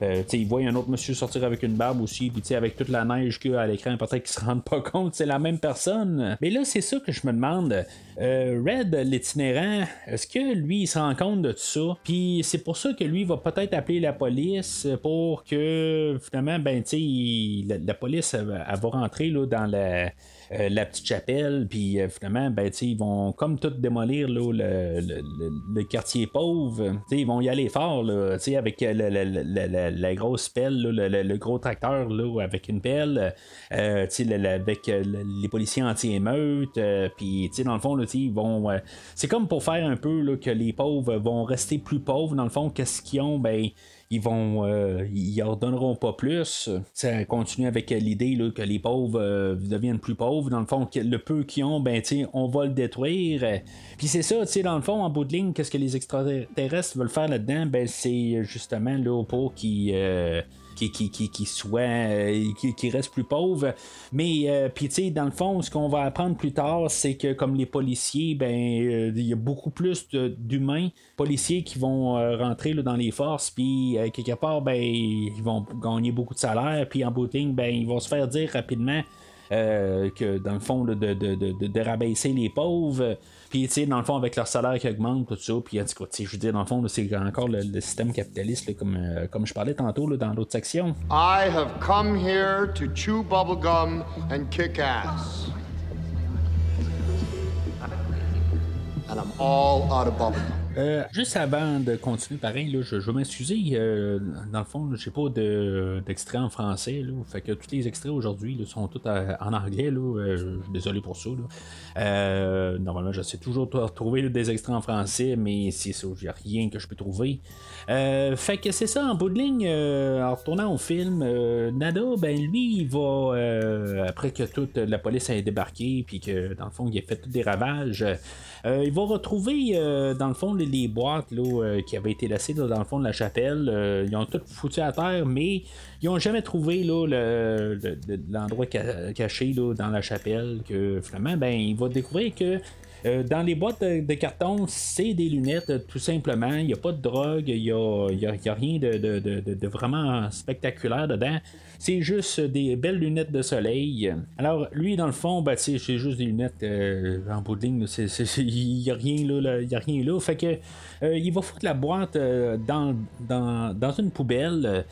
Euh, il voit un monsieur sortir avec une barbe aussi, puis avec toute la neige qu'il y a à l'écran, peut-être qu'il se rend pas compte, c'est la même personne. Mais là, c'est ça que je me demande. Euh, Red, l'itinérant, est-ce que lui, il se rend compte de tout ça? Puis c'est pour ça que lui va peut-être appeler la police pour que finalement, ben, tu la, police elle, va rentrer dans la euh, la petite chapelle, puis euh, finalement, ben, ils vont comme tout démolir le, le, quartier pauvre. ils vont y aller fort là, avec euh, la, grosse pelle, le, gros tracteur là, avec une pelle, avec les policiers anti-émeutes, puis dans le fond, ils vont. c'est comme pour faire un peu que les pauvres vont rester plus pauvres, dans le fond, qu'est-ce qu'ils ont, ben ils vont euh, ils leur donneront pas plus. Ça continue avec l'idée que les pauvres euh, deviennent plus pauvres. Dans le fond, le peu qu'ils ont, ben on va le détruire. Puis c'est ça, dans le fond, en bout de ligne, qu'est-ce que les extraterrestres veulent faire là-dedans? Ben c'est justement là, pour qu'ils euh, qui, qui, qui, soit euh, qui, qui, reste plus pauvre. Mais euh, puis tu sais, dans le fond, ce qu'on va apprendre plus tard, c'est que comme les policiers, ben euh, il y a beaucoup plus d'humains policiers qui vont rentrer là, dans les forces, puis quelque part, ben ils vont gagner beaucoup de salaire, puis en bout ben ils vont se faire dire rapidement que dans le fond de, de, de, rabaisser les pauvres puis, tu sais, dans le fond, avec leur salaire qui augmente, tout ça, puis, je veux dire, dans le fond, c'est encore le, système capitaliste, comme, euh, comme je parlais tantôt dans l'autre section. I have come here to chew bubblegum and kick ass. And I'm all out of bubblegum. Euh, juste avant de continuer, pareil, là, je, je veux m'excuser. euh, dans le fond, j'ai pas de, d'extrait en français. Là, fait que tous les extraits aujourd'hui sont tous euh, en anglais. Là, je désolé pour ça. Euh, normalement, j'essaie toujours de des extraits en français, mais c'est ça, il n'y a rien que je peux trouver. Fait que c'est ça, en bout de ligne, en retournant au film, Nada, ben lui, il va, après que toute la police ait débarqué, puis que dans le fond, il a fait tous des ravages, il va retrouver, euh, dans le fond, les, boîtes là, euh, qui avaient été laissées dans le fond de la chapelle. Euh, ils ont tout foutu à terre, mais ils n'ont jamais trouvé l'endroit ca- caché dans la chapelle. Que ben, il va découvrir que. euh, dans les boîtes de, carton, c'est des lunettes, euh, tout simplement. Il n'y a pas de drogue, il n'y a, rien de vraiment spectaculaire dedans. C'est juste des belles lunettes de soleil. Alors, lui, dans le fond, ben, c'est juste des lunettes euh, en bout de ligne. Il n'y a rien là, là, il y a rien là. Fait que euh, il va foutre la boîte euh, dans, dans, dans une poubelle.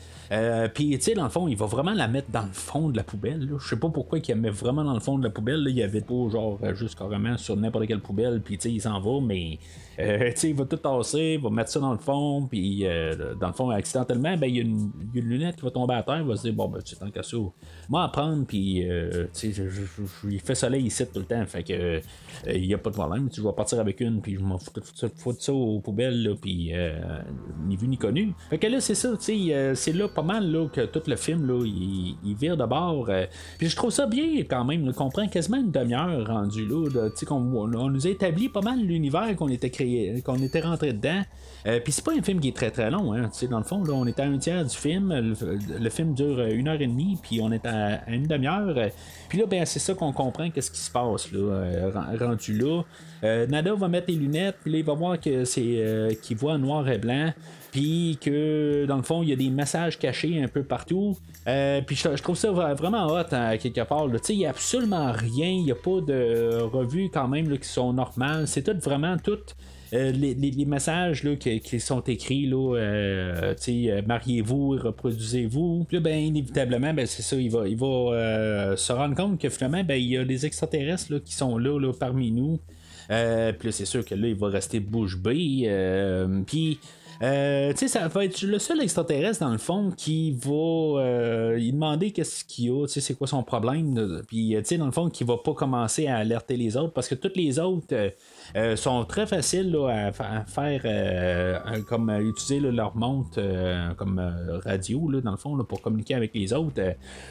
Puis, tu sais, dans le fond, il va vraiment la mettre dans le fond de la poubelle. Je sais pas pourquoi il la met vraiment dans le fond de la poubelle. là. Il y avait pas, genre, juste carrément sur n'importe quelle poubelle. Puis, tu sais, il s'en va, mais. il va tout tasser, il va mettre ça dans le fond, puis dans le fond, accidentellement, ben, il y, y a une lunette qui va tomber à terre, il va se dire, bon, ben, tu sais, tant qu'à ça, moi, à prendre, puis, euh, il fait soleil ici tout le temps, fait que, euh, il n'y a pas de problème, tu vais partir avec une, puis je m'en fous de ça aux poubelles, puis, euh, ni vu ni connu. Fait que là, c'est ça, tu sais, euh, c'est là pas mal, là, que tout le film, là, il, il vire de bord, euh, puis je trouve ça bien, quand même, qu'on prend quasiment une demi-heure rendu là, tu sais, qu'on on, nous a établi pas mal l'univers qu'on était créé, qu'on était rentré dedans. Euh, puis c'est pas un film qui est très très long, hein. Tu sais, dans le fond, là, on est à un tiers du film. Le, le film dure euh, une heure et demie, puis on est à, à une demi-heure. Euh, Puis là, ben, c'est ça qu'on comprend, qu'est-ce qui se passe là, euh, ren- rendu là. Euh, Nada va mettre les lunettes, puis là, il va voir que c'est euh, qu'il voit noir et blanc. Puis que dans le fond, il y a des messages cachés un peu partout. Euh, puis je, trouve ça vra- vraiment hot hein, quelque part. il n'y a absolument rien. Il n'y a pas de revues quand même qui sont normales. C'est tout vraiment tout. Euh, les, messages là, qui, sont écrits, là, euh, euh, mariez-vous, reproduisez-vous. Puis là, ben, inévitablement, ben, c'est ça, il va, il va se rendre compte que finalement, ben, il y a des extraterrestres là, qui sont là, là parmi nous. Puis c'est sûr que là, il va rester bouche bée. puis. tu sais, ça va être le seul extraterrestre dans le fond qui va demander qu'est-ce qu'il a, tu sais, c'est quoi son problème. Puis, tu sais, dans le fond, qui va pas commencer à alerter les autres parce que toutes les autres euh, sont très faciles là, à, fa- à faire euh, comme euh, utiliser leur montre comme radio là, dans le fond pour communiquer avec les autres.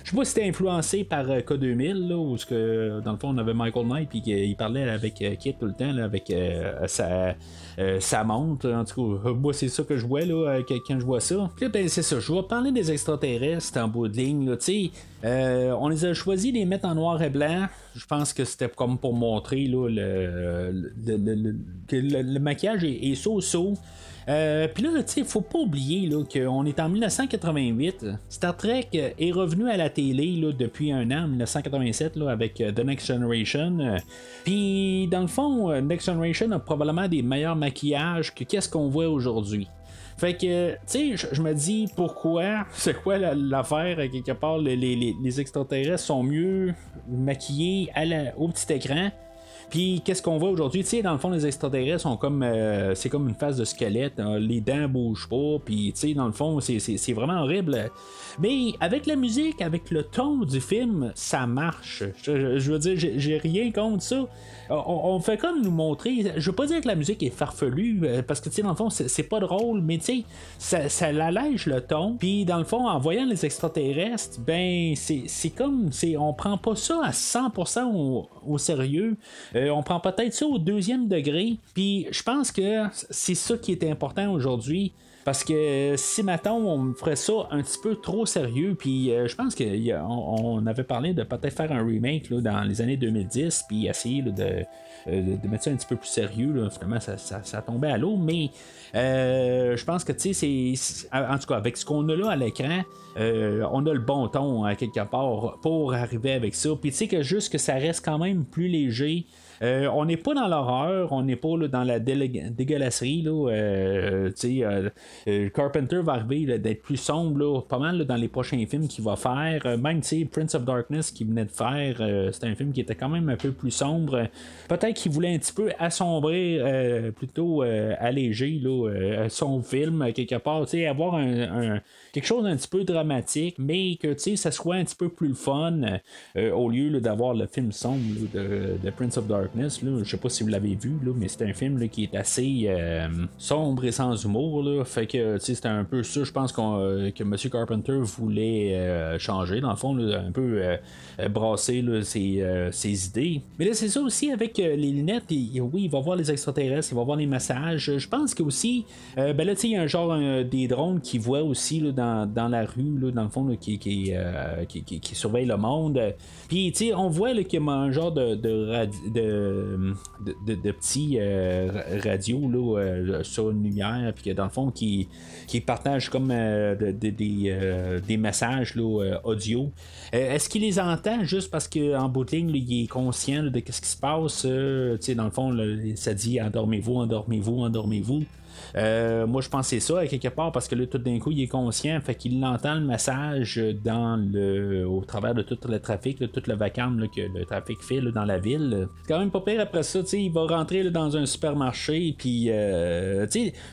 Je sais pas si c'était influencé par euh, K2000 là, ou ce que dans le fond on avait Michael Knight puis qu'il parlait avec Kit tout le temps avec sa, sa montre. En tout cas, moi c'est ça que je vois là, quand je vois ça. Puis ben, c'est ça. Je vais parler des extraterrestres en bout de ligne. tu sais. Euh, on les a choisi de les mettre en noir et blanc. Je pense que c'était comme pour montrer là, le, le, le- que le, maquillage est, so-so. Euh, Puis là, tu sais, faut pas oublier qu'on est en 1988. Star Trek est revenu à la télé là, depuis un an, 1987, là, avec euh, The Next Generation. Puis, dans le fond, Next Generation a probablement des meilleurs maquillages que qu'est-ce qu'on voit aujourd'hui. Fait que, tu sais, je- me dis pourquoi, c'est quoi la- l'affaire, à quelque part, les, extraterrestres sont mieux maquillés au petit écran. Puis qu'est-ce qu'on voit aujourd'hui? Tu sais, dans le fond, les extraterrestres sont comme. euh, c'est comme une face de squelette, hein, les dents bougent pas, puis tu sais, dans le fond, c'est- vraiment horrible. Mais avec la musique, avec le ton du film, ça marche. Je, veux dire, j'ai rien contre ça. On, on fait comme nous montrer. Je veux pas dire que la musique est farfelue, euh, parce que tu sais, dans le fond, c'est pas drôle, mais tu sais, ça, ça allège le ton. Puis dans le fond, en voyant les extraterrestres, ben, c'est comme. On prend pas ça à 100% au, au sérieux. Euh, on prend peut-être ça au deuxième degré. Puis je pense que c'est ça qui est important aujourd'hui. Parce que si maintenant on ferait ça un petit peu trop sérieux, puis euh, je pense qu'on on avait parlé de peut-être faire un remake là, dans les années 2010, puis essayer euh, de- mettre ça un petit peu plus sérieux. Là. Finalement, ça, tombait à l'eau, mais euh, je pense que tu sais, c'est- en tout cas, avec ce qu'on a là à l'écran, euh, on a le bon ton à quelque part pour arriver avec ça. Puis tu sais que juste que ça reste quand même plus léger. Euh, on n'est pas dans l'horreur, on n'est pas là, dans la dégueulasserie. Là, euh, euh, Carpenter va arriver d'être plus sombre pas mal dans les prochains films qu'il va faire. Même Prince of Darkness qu'il venait de faire, c'était un film qui était quand même un peu plus sombre. Peut-être qu'il voulait un petit peu assombrer, euh, plutôt alléger son film quelque part, avoir quelque chose d'un petit peu dramatique, mais que ça soit un petit peu plus fun au lieu d'avoir le film sombre de Prince of Darkness. Là. Je sais pas si vous l'avez vu, mais c'est un film qui est assez euh, sombre et sans humour. Là. Fait que c'était un peu ça, je pense euh, que M. Carpenter voulait euh, changer, dans le fond, un peu brasser ses, idées. Mais là, c'est ça aussi avec les lunettes. oui, il va voir les extraterrestres, il va voir les messages. Je pense que aussi, ben là, il y a un genre des drones qui voient aussi dans, la rue, dans le fond, qui, qui, surveille le monde. Puis, on voit qu'il y a un genre de, de, de, petits euh, ra- radios là, euh, sur une lumière, puis dans le fond, qui, qui partagent comme euh, de- de- des, messages là, audio. Est-ce qu'il les entend juste parce qu'en bout de il est conscient de ce qui se passe? dans le fond, ça dit endormez-vous, endormez-vous, endormez-vous. Euh, moi, je c'est ça, quelque part, parce que là, tout d'un coup, il est conscient, fait qu'il entend le message dans le, au travers de tout le trafic, là, tout le vacarme que le trafic fait dans la ville. C'est quand même pas pire après ça, il va rentrer dans un supermarché, puis, euh,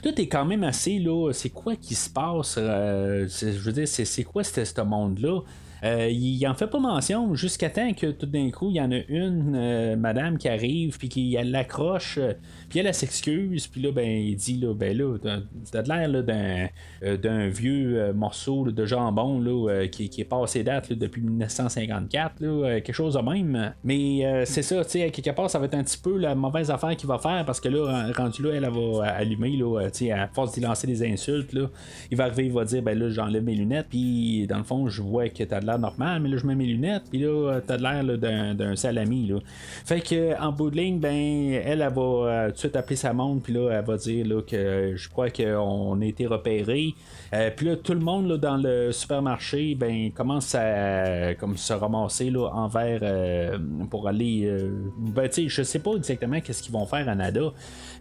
tout est quand même assez, là, c'est quoi qui se passe? euh, je veux dire, c'est, quoi ce monde-là? Euh, il en fait pas mention jusqu'à temps que tout d'un coup, il y en a une euh, madame qui arrive, puis qui l'accroche, euh, puis elle, s'excuse, puis là, ben, il dit, là, ben là, t'as- l'air d'un, vieux morceau de jambon là, qui, qui est passé date là, depuis 1954, là, quelque chose de même. Mais c'est ça, tu sais, quelque part, ça va être un petit peu la mauvaise affaire qu'il va faire, parce que là, rendu là, elle, elle va allumer, là, tu sais, à force d'y lancer des insultes, là, il va arriver, il va dire, ben là, j'enlève mes lunettes, puis dans le fond, je vois que t'as de normal, mais là, je mets mes lunettes, puis là, t'as de l'air d'un, salami, là. Fait que, en bout de ligne, ben, elle, elle va euh, tout de suite appeler sa montre, puis là, elle va dire là, que je crois qu'on a été repéré. Euh, puis là, tout le monde là, dans le supermarché, ben, commence à euh, comme se ramasser là, envers euh, pour aller. euh, ben, je sais pas exactement qu'est-ce qu'ils vont faire à Nada.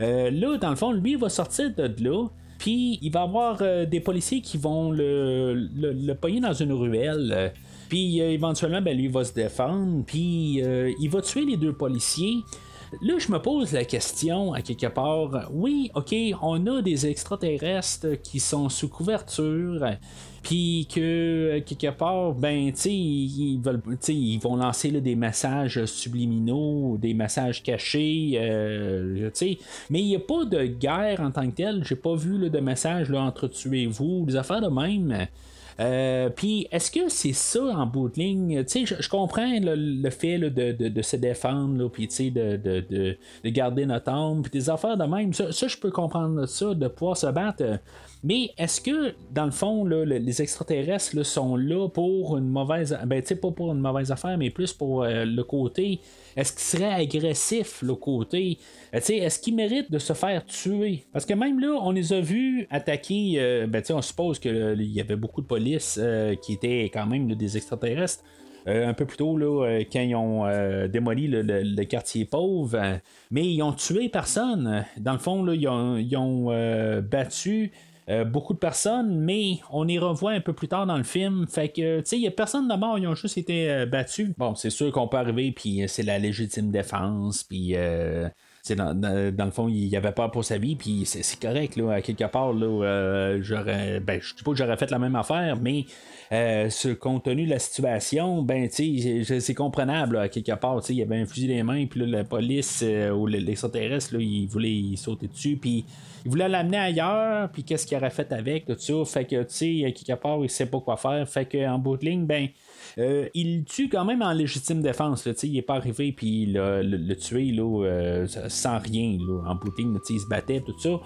Euh, là, dans le fond, lui, il va sortir de là. Puis il va y avoir euh, des policiers qui vont le, le, pogner dans une ruelle. Puis euh, éventuellement, ben, lui va se défendre. Puis euh, il va tuer les deux policiers. Là, je me pose la question à quelque part. Oui, ok, on a des extraterrestres qui sont sous couverture. Puis que euh, quelque part, ben, tu ils, veulent, ils vont lancer des messages subliminaux, des messages cachés, euh, tu. Mais il n'y a pas de guerre en tant que telle. J'ai pas vu de message là, entre tuez-vous, des affaires de même. Euh, Puis, est-ce que c'est ça en bout de ligne? Je, comprends le, fait de, se défendre, puis de, de, de- de garder notre âme, puis des affaires de même. Ça, je peux comprendre ça, de pouvoir se battre. Mais est-ce que, dans le fond, les extraterrestres sont là pour une mauvaise. Ben, tu pas pour une mauvaise affaire, mais plus pour euh, le côté. Est-ce qu'ils seraient agressifs, le côté? Euh, tu sais, est-ce qu'ils méritent de se faire tuer? Parce que même là, on les a vus attaquer. euh, ben, tu sais, on suppose qu'il y avait beaucoup de police qui étaient quand même des extraterrestres. Un peu plus tôt, là, quand ils ont démoli le, quartier pauvre, mais ils ont tué personne. Dans le fond, là, ils ont, battu euh, beaucoup de personnes, mais on y revoit un peu plus tard dans le film. Fait que, tu sais, il n'y a personne de mort, ils ont juste été euh, battus. Bon, c'est sûr qu'on peut arriver, puis euh, c'est la légitime défense, puis. Dans, dans- dans le fond, il avait peur pour sa vie, puis c'est, correct, là, à quelque part, là, euh, j'aurais, ben, je dis pas que j'aurais fait la même affaire, mais euh, ce compte tenu de la situation, ben, c'est, comprenable, à quelque part, il y avait un fusil des mains, puis la police euh, ou le- l'extraterrestre, il voulait sauter dessus, puis il voulait l'amener ailleurs, puis qu'est-ce qu'il aurait fait avec, tout ça, fait que, tu sais, à quelque part, il sait pas quoi faire, fait qu'en bout de ligne, ben, euh, il tue quand même en légitime défense. Il est pas arrivé puis le, le tuer là, euh, sans rien en bouting. Il se battait, tout ça.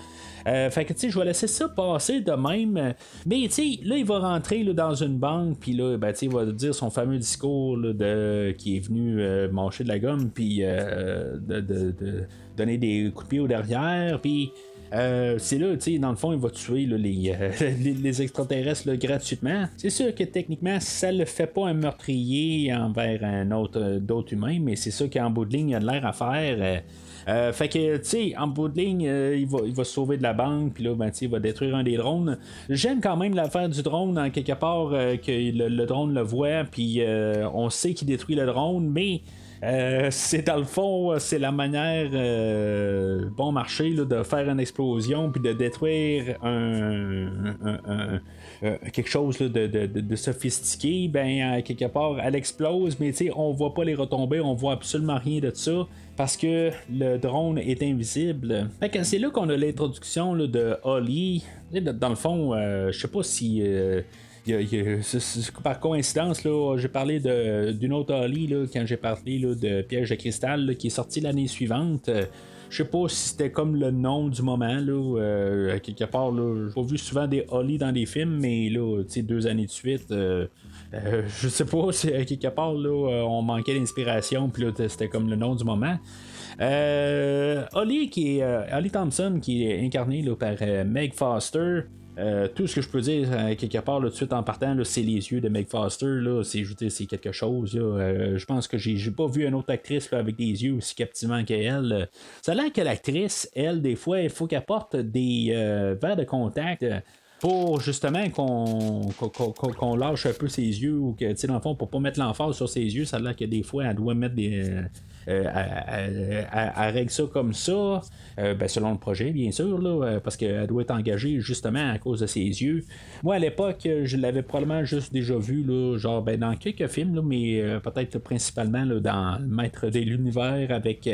Euh, fait que je vais laisser ça passer de même. Mais là, il va rentrer là, dans une banque, puis là, ben, il va dire son fameux discours de, qui est venu euh, manger de la gomme, puis euh, de donner des coups de pied au derrière, puis Euh, c'est là, tu sais, dans le fond, il va tuer euh, les, extraterrestres gratuitement. C'est sûr que techniquement, ça le fait pas un meurtrier envers un autre euh, d'autres humains, mais c'est ça qu'en bout de ligne, il a de l'air à faire. euh, fait que, tu sais, en bout de ligne, il, va, il va se sauver de la banque, puis là, ben, il va détruire un des drones. J'aime quand même l'affaire du drone, en quelque part, que le, le drone le voit, puis on sait qu'il détruit le drone, mais. Euh, c'est dans le fond, c'est la manière euh, bon marché de faire une explosion puis de détruire euh, quelque chose de, sophistiqué. Ben, euh, quelque part, elle explose, mais on voit pas les retombées, on voit absolument rien de ça parce que le drone est invisible. C'est là qu'on a l'introduction de Holly. Dans le fond, euh, je sais pas si. C'est- c'est- par coïncidence, j'ai parlé d'une autre Holly quand j'ai parlé de Piège de cristal là, qui est sorti l'année suivante. Euh, je sais pas si c'était comme le nom du moment, là, euh, quelque part. J'ai pas vu souvent des Holly dans des films, mais là, tu sais, deux années de suite. euh, euh, je sais pas si à quelque part là, euh, on manquait d'inspiration, puis là c'était comme le nom du moment. Euh, Holly qui est Holly Thompson qui est incarnée là, par Meg Foster. Euh, tout ce que je peux dire euh, quelque part là, tout de suite en partant, c'est les yeux de Meg Foster. C'est, quelque chose. Euh, je pense que j'ai, pas vu une autre actrice avec des yeux aussi captivants qu'elle. Ça a l'air que l'actrice, elle, des fois, il faut qu'elle porte des verres de contact. Pour justement qu'on, qu'on- qu'on lâche un peu ses yeux ou que, tu sais, dans le fond, pour pas mettre l'emphase sur ses yeux, ça a l'air que des fois, elle doit mettre des. euh, euh, elle, elle- règle ça comme ça, euh, ben, selon le projet, bien sûr, là, euh, parce qu'elle doit être engagée justement à cause de ses yeux. Moi, à l'époque, je l'avais probablement juste déjà vu, là, genre, ben, dans quelques films, là, mais peut-être principalement dans Maître de l'Univers avec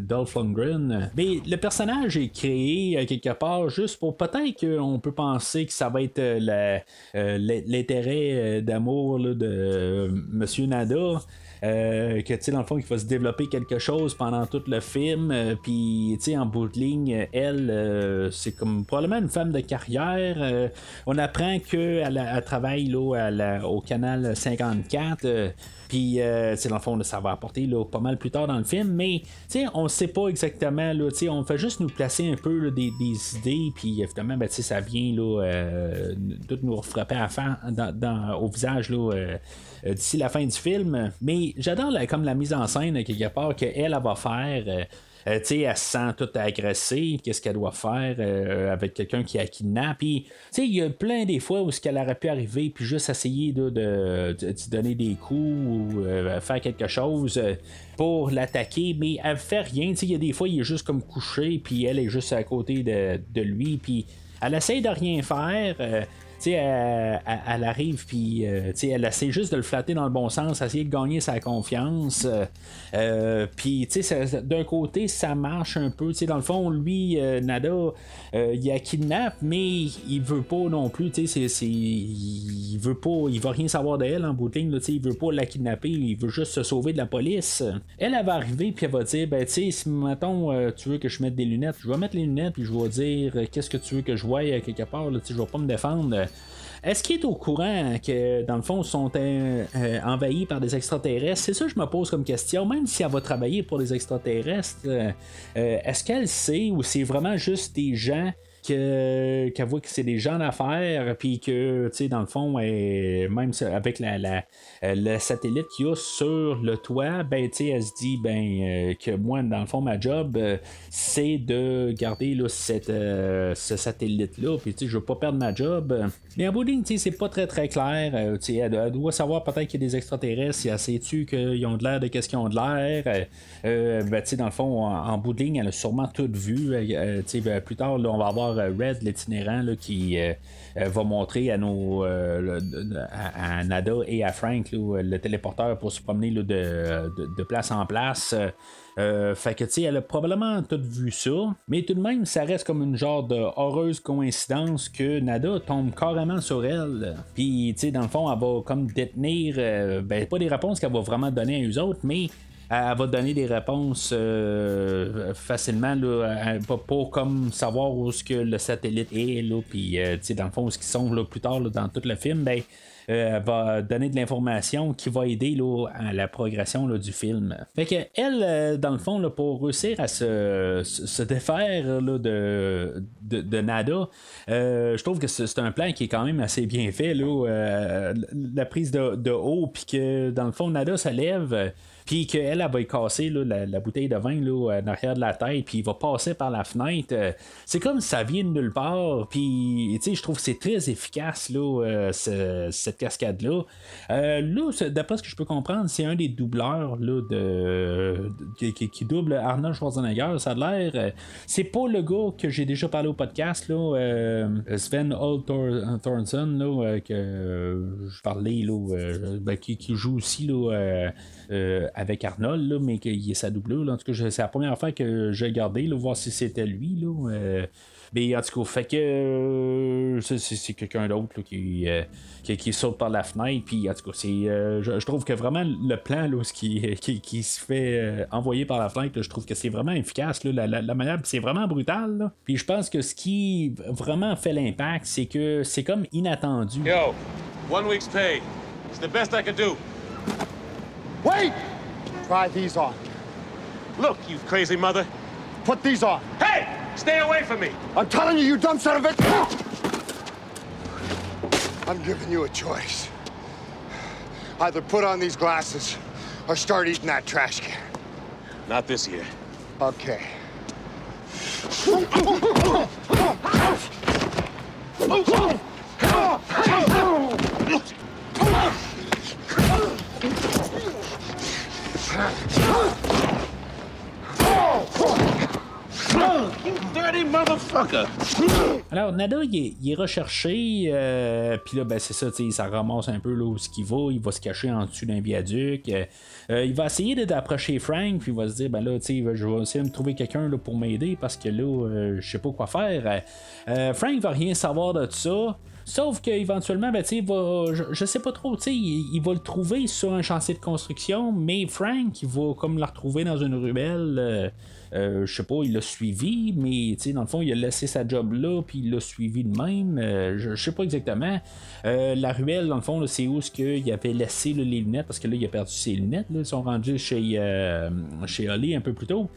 Dolph Lundgren. Mais le personnage est créé quelque part juste pour peut-être qu'on peut penser que ça va être euh, euh, l'intérêt euh, d'amour de Monsieur Nada. Que tu dans le fond il va se développer quelque chose pendant tout le film puis tu sais en bout de ligne elle c'est comme probablement une femme de carrière on apprend qu'elle elle travaille là, à au canal 54 euh, puis, euh, dans le fond, ça va apporter là, pas mal plus tard dans le film, mais on sait pas exactement. Là, on fait juste nous placer un peu des, idées, puis évidemment, ben, ça vient là, euh, tout nous frapper à dans, au visage là, euh, euh, d'ici la fin du film. Mais j'adore comme la mise en scène, quelque part, qu'elle elle va faire. Euh, elle se sent toute agressée, qu'est-ce qu'elle doit faire euh, avec quelqu'un qui la kidnappe? Puis, tu sais, il y a plein des fois où ce qu'elle aurait pu arriver, puis juste essayer de, de, de donner des coups ou euh, faire quelque chose pour l'attaquer, mais elle fait rien. Tu sais, il y a des fois, il est juste comme couché, puis elle est juste à côté de, de lui, puis elle essaye de rien faire. Elle, arrive, puis euh, elle essaie juste de le flatter dans le bon sens, essayer de gagner sa confiance. euh, euh, puis, d'un côté, ça marche un peu. Dans le fond, lui, Nada, il a kidnappe, mais il veut pas non plus. Tu sais, il veut pas, il veut rien savoir d'elle en bout de ligne. il veut pas la kidnapper, il veut juste se sauver de la police. Elle, elle va arriver, puis elle va dire, ben, tu si, mettons, tu veux que je mette des lunettes, je vais mettre les lunettes, puis je vais dire, qu'est-ce que tu veux que je voie quelque part, tu sais, je vais pas me défendre. Est-ce qu'il est au courant que, dans le fond, ils sont euh, euh, envahis par des extraterrestres? C'est ça que je me pose comme question. Même si elle va travailler pour les extraterrestres, euh, est-ce qu'elle sait ou c'est vraiment juste des gens que- qu'elle voit que c'est des gens d'affaires, puis que, tu sais, dans le fond, même avec la, la- le satellite qu'il y a sur le toit, ben, tu sais, elle se dit, ben, euh, que moi, dans le fond, ma job, euh, c'est de garder là, cette, euh, ce satellite-là, puis, tu sais, je veux pas perdre ma job. Mais en bout tu sais, c'est pas très, très clair. Tu sais, elle, doit savoir peut-être qu'il y a des extraterrestres, elle sait-tu qu'ils ont de l'air de qu'est-ce qu'ils ont de l'air? Ben, tu sais, dans le fond, en, en bout de ligne, elle a sûrement tout vu. Tu sais, ben, plus tard, là, on va avoir euh, Red, l'itinérant, qui euh, euh, va montrer à nos à, Nada et à Frank le téléporteur pour se promener de, de- place en place. Euh, fait que, tu sais, elle a probablement tout vu ça, mais tout de même, ça reste comme une genre de heureuse coïncidence que Nada tombe carrément sur elle. Puis, tu sais, dans le fond, elle va comme détenir, ben, pas des réponses qu'elle va vraiment donner à eux autres, mais elle va donner des réponses euh, facilement là, comme savoir où ce que le satellite est puis euh, dans le fond où ce qu'ils sont plus tard dans tout le film ben euh, elle va donner de l'information qui va aider là, à la progression là, du film. Fait que elle, euh, dans le fond, là, pour réussir à se, se- défaire de, de, de Nada, euh, je trouve que c'est un plan qui est quand même assez bien fait. Euh, la prise de, de haut, puis que dans le fond, Nada se lève. Puis qu'elle, elle va y casser là, la, bouteille de vin là, en arrière de la tête, puis il va passer par la fenêtre. Euh, C'est comme ça vient de nulle part, puis je trouve que c'est très efficace, là, euh, ce- cette cascade-là. Euh, là, d'après ce que je peux comprendre, c'est un des doubleurs là, de, qui, double Arnold Schwarzenegger. Ça a l'air. c'est pas le gars que j'ai déjà parlé au podcast, là, Sven euh, que je parlais, là, ben, qui, qui joue aussi là, euh, avec Arnold, là, mais qu'il est sa doublure. En tout cas, c'est la première fois que j'ai regardé, là, voir si c'était lui. Là, euh, mais en tout cas, fait que euh, c'est, quelqu'un d'autre qui, qui, saute par la fenêtre. Puis en tout cas, c'est, je, trouve que vraiment le plan là, ce qui, qui, se fait envoyer par la fenêtre, je trouve que c'est vraiment efficace. Là, la, la- manière, c'est vraiment brutal. Puis je pense que ce qui vraiment fait l'impact, c'est que c'est comme inattendu. Yo, one week's pay. It's the best I do. Wait! Try these on. Look, you crazy mother. Put these on. Hey, stay away from me. I'm telling you, you dumb son of a... I'm giving you a choice. Either put on these glasses or start eating that trash can. Not this year. Okay. Alors, Nada, il est, il recherché, euh, puis là, ben, c'est ça, sais, ça ramasse un peu là où ce qu'il va, il va se cacher en dessous d'un viaduc. euh, euh, il va essayer d'approcher Frank, puis il va se dire, ben là, tu je vais essayer de me trouver quelqu'un pour m'aider parce que là, euh, je sais pas quoi faire. Frank va rien savoir de ça. Sauf qu'éventuellement, ben, il va, je, sais pas trop, il, il va le trouver sur un chantier de construction, mais Frank, il va comme le retrouver dans une ruelle. euh, euh, je sais pas, il l'a suivi, mais dans le fond, il a laissé sa job là, puis il l'a suivi de même. Euh, je, sais pas exactement. Euh, la ruelle, dans le fond, c'est où ce qu'il avait laissé les lunettes, parce que là, il a perdu ses lunettes. Là, ils sont rendus chez, euh, chez Holly un peu plus tôt.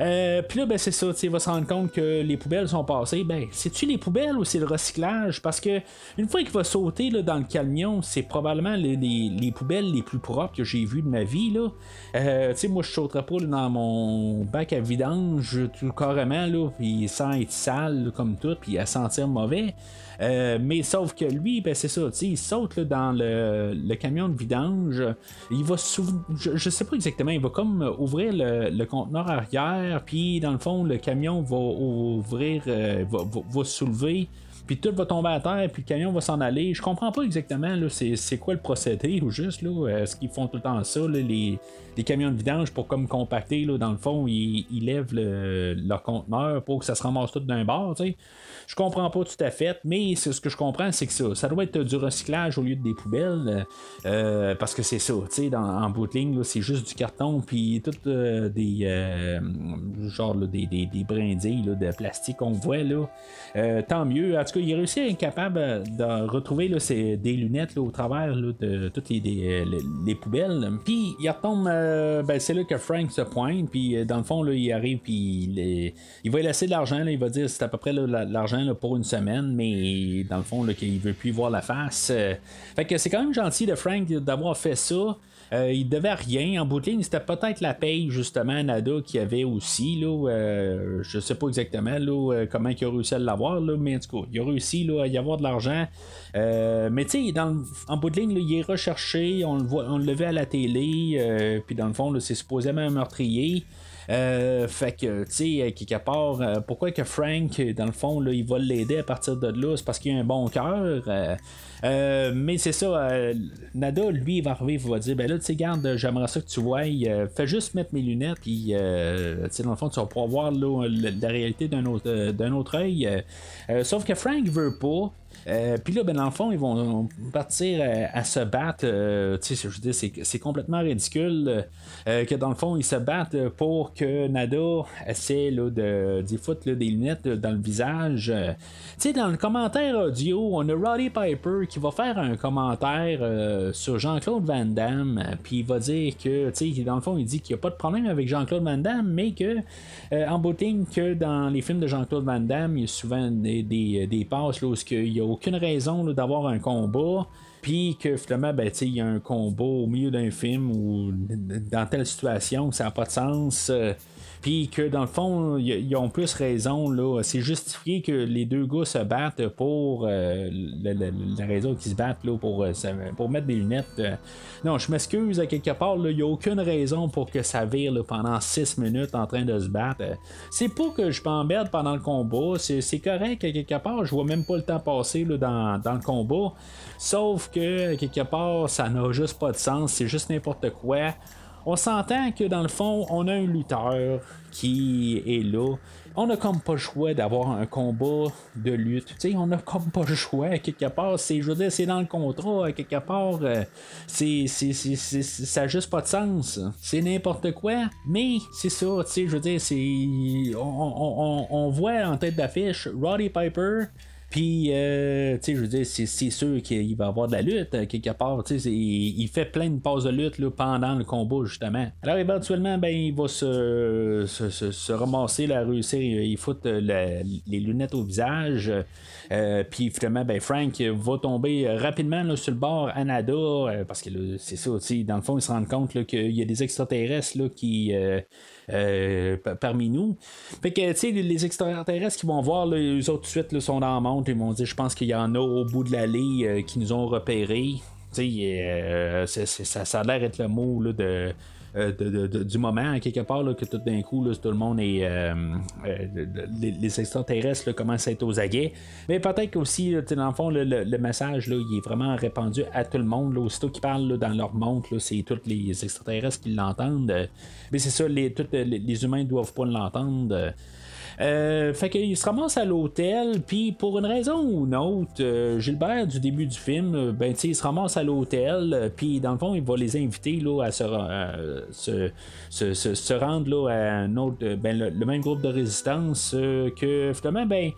Euh, puis là, ben, c'est ça, il va se rendre compte que les poubelles sont passées. Ben, c'est-tu les poubelles ou c'est le recyclage? Parce que une fois qu'il va sauter dans le camion, c'est probablement les, les- les poubelles les plus propres que j'ai vues de ma vie. Là. Euh, moi, je sauterais pas dans mon bac à vidange tout carrément, là, puis sans être sale comme tout, puis à sentir mauvais. Euh, mais sauf que lui, ben, c'est ça, il saute dans le, camion de vidange. Il va je, je sais pas exactement, il va comme ouvrir le, conteneur arrière, puis dans le fond, le camion va ouvrir, euh, va, soulever. Puis tout va tomber à terre, puis le camion va s'en aller. Je comprends pas exactement là, c'est, c'est quoi le procédé ou juste là. Est-ce qu'ils font tout le temps ça, les, camions de vidange pour comme compacter là, dans le fond, ils, ils lèvent le- leur conteneur pour que ça se ramasse tout d'un bord, tu sais. Je comprends pas tout à fait, mais c'est ce que je comprends, c'est que ça, ça doit être du recyclage au lieu de des poubelles, euh, parce que c'est ça, tu sais, en bout de ligne, c'est juste du carton, puis tout euh, des euh, genre des, des, des brindilles de plastique qu'on voit là. Tant mieux. En tout cas, il a réussi à être capable euh, de retrouver là, ses- des lunettes là, au travers là, de toutes les, des- les, les poubelles. Puis il retombe, euh, ben, c'est là que Frank se pointe, puis euh, dans le fond, là, il arrive, puis il, il va laisser de l'argent, il va dire c'est à peu près l'argent pour une semaine, mais dans le fond, qu'il veut plus voir la face. Euh, fait que c'est quand même gentil de Frank d'avoir fait ça. Euh, il devait rien. En bout de ligne, c'était peut-être la paye, justement, Nada qui avait aussi. Là, euh, je sais pas exactement là, euh, comment il a réussi à l'avoir, là, mais en tout cas, il a réussi là, à y avoir de l'argent. Euh, mais tu sais, en bout de ligne, là, il est recherché, on le, voit, on le à la télé, euh, puis dans le fond, c'est supposément un meurtrier. Fait que, tu sais, quelque part, pourquoi que Frank, dans le fond, là, il va l'aider à partir de là, c'est parce qu'il a un bon cœur. Euh, mais c'est ça, euh, Nada, lui, il va arriver, il va dire, ben là, tu sais, garde, j'aimerais ça que tu vois, euh, fais juste mettre mes lunettes, puis, tu sais, dans le fond, tu vas pouvoir voir là, la, la réalité d'un autre, d'un autre œil. Sauf que Frank veut pas. Euh, puis là, ben, dans le fond, ils vont partir euh, à, se battre. je c'est, complètement ridicule que dans le fond, ils se battent pour que Nada essaie là, de, d'y foutre des lunettes dans le visage. dans le commentaire audio, on a Roddy Piper qui va faire un commentaire sur Jean-Claude Van Damme, puis il va dire que, dans le fond, il dit qu'il n'y a pas de problème avec Jean-Claude Van Damme, mais que, en bout que dans les films de Jean-Claude Van Damme, il y a souvent des, des, passes là, où il n'y a aucune raison d'avoir un combat. Puis que finalement, ben, il y a un combat au milieu d'un film ou dans telle situation, ça n'a pas de sens. Puis que dans le fond, ils ont plus raison. là C'est justifié que les deux gars se battent pour euh, la, raison qu'ils se battent là, pour, euh, pour mettre des lunettes. Euh. Non, je m'excuse, à quelque part, il n'y a aucune raison pour que ça vire pendant 6 minutes en train de se battre. C'est pas que je m'emmerde pendant le combat, c'est correct à quelque part, je vois même pas le temps passer là, dans, dans le combat. Sauf que quelque part, ça n'a juste pas de sens, c'est juste n'importe quoi on s'entend que dans le fond, on a un lutteur qui est là. On a comme pas le choix d'avoir un combat de lutte. on a comme pas le choix. Quelque part, c'est, je veux dire, c'est dans le contrat. Quelque part, euh, c'est, c'est, ça n'a juste pas de sens. C'est n'importe quoi. Mais c'est ça, je veux dire, c'est. On, on voit en tête d'affiche Roddy Piper puis, euh, tu sais, je veux dire, c'est, sûr qu'il va avoir de la lutte euh, quelque part. Tu sais, il, fait plein de pauses de lutte là, pendant le combat, justement. Alors, éventuellement, ben, il va se, se, ramasser, la réussir, il fout euh, les lunettes au visage. puis finalement, ben, Frank va tomber rapidement sur le bord Anada, parce que c'est ça, dans le fond, il se rend compte qu'il y a des extraterrestres là, qui, euh, parmi nous. Fait que, tu sais, les extraterrestres qui vont voir, les eux autres, tout de suite, là, sont dans la montre, ils vont dire, je pense qu'il y en a au bout de l'allée euh, qui nous ont repérés. Euh, ça, ça, a l'air d'être le mot là, de euh, du moment, quelque part, que tout d'un coup, tout le monde est. Euh, euh, les, extraterrestres commencent à être aux aguets. Mais peut-être aussi, dans le fond, le, message, il est vraiment répandu à tout le monde. Aussitôt qu'ils parlent dans leur montre, c'est tous les extraterrestres qui l'entendent. Mais c'est ça, les, tous les humains ne doivent pas l'entendre. Euh, fait qu'il se ramasse à l'hôtel, puis pour une raison ou une autre, euh, Gilbert, du début du film, euh, ben, il se ramasse à l'hôtel, puis dans le fond, il va les inviter là, à se, se, rendre là, à un autre, ben, le, même groupe de résistance que finalement, ben,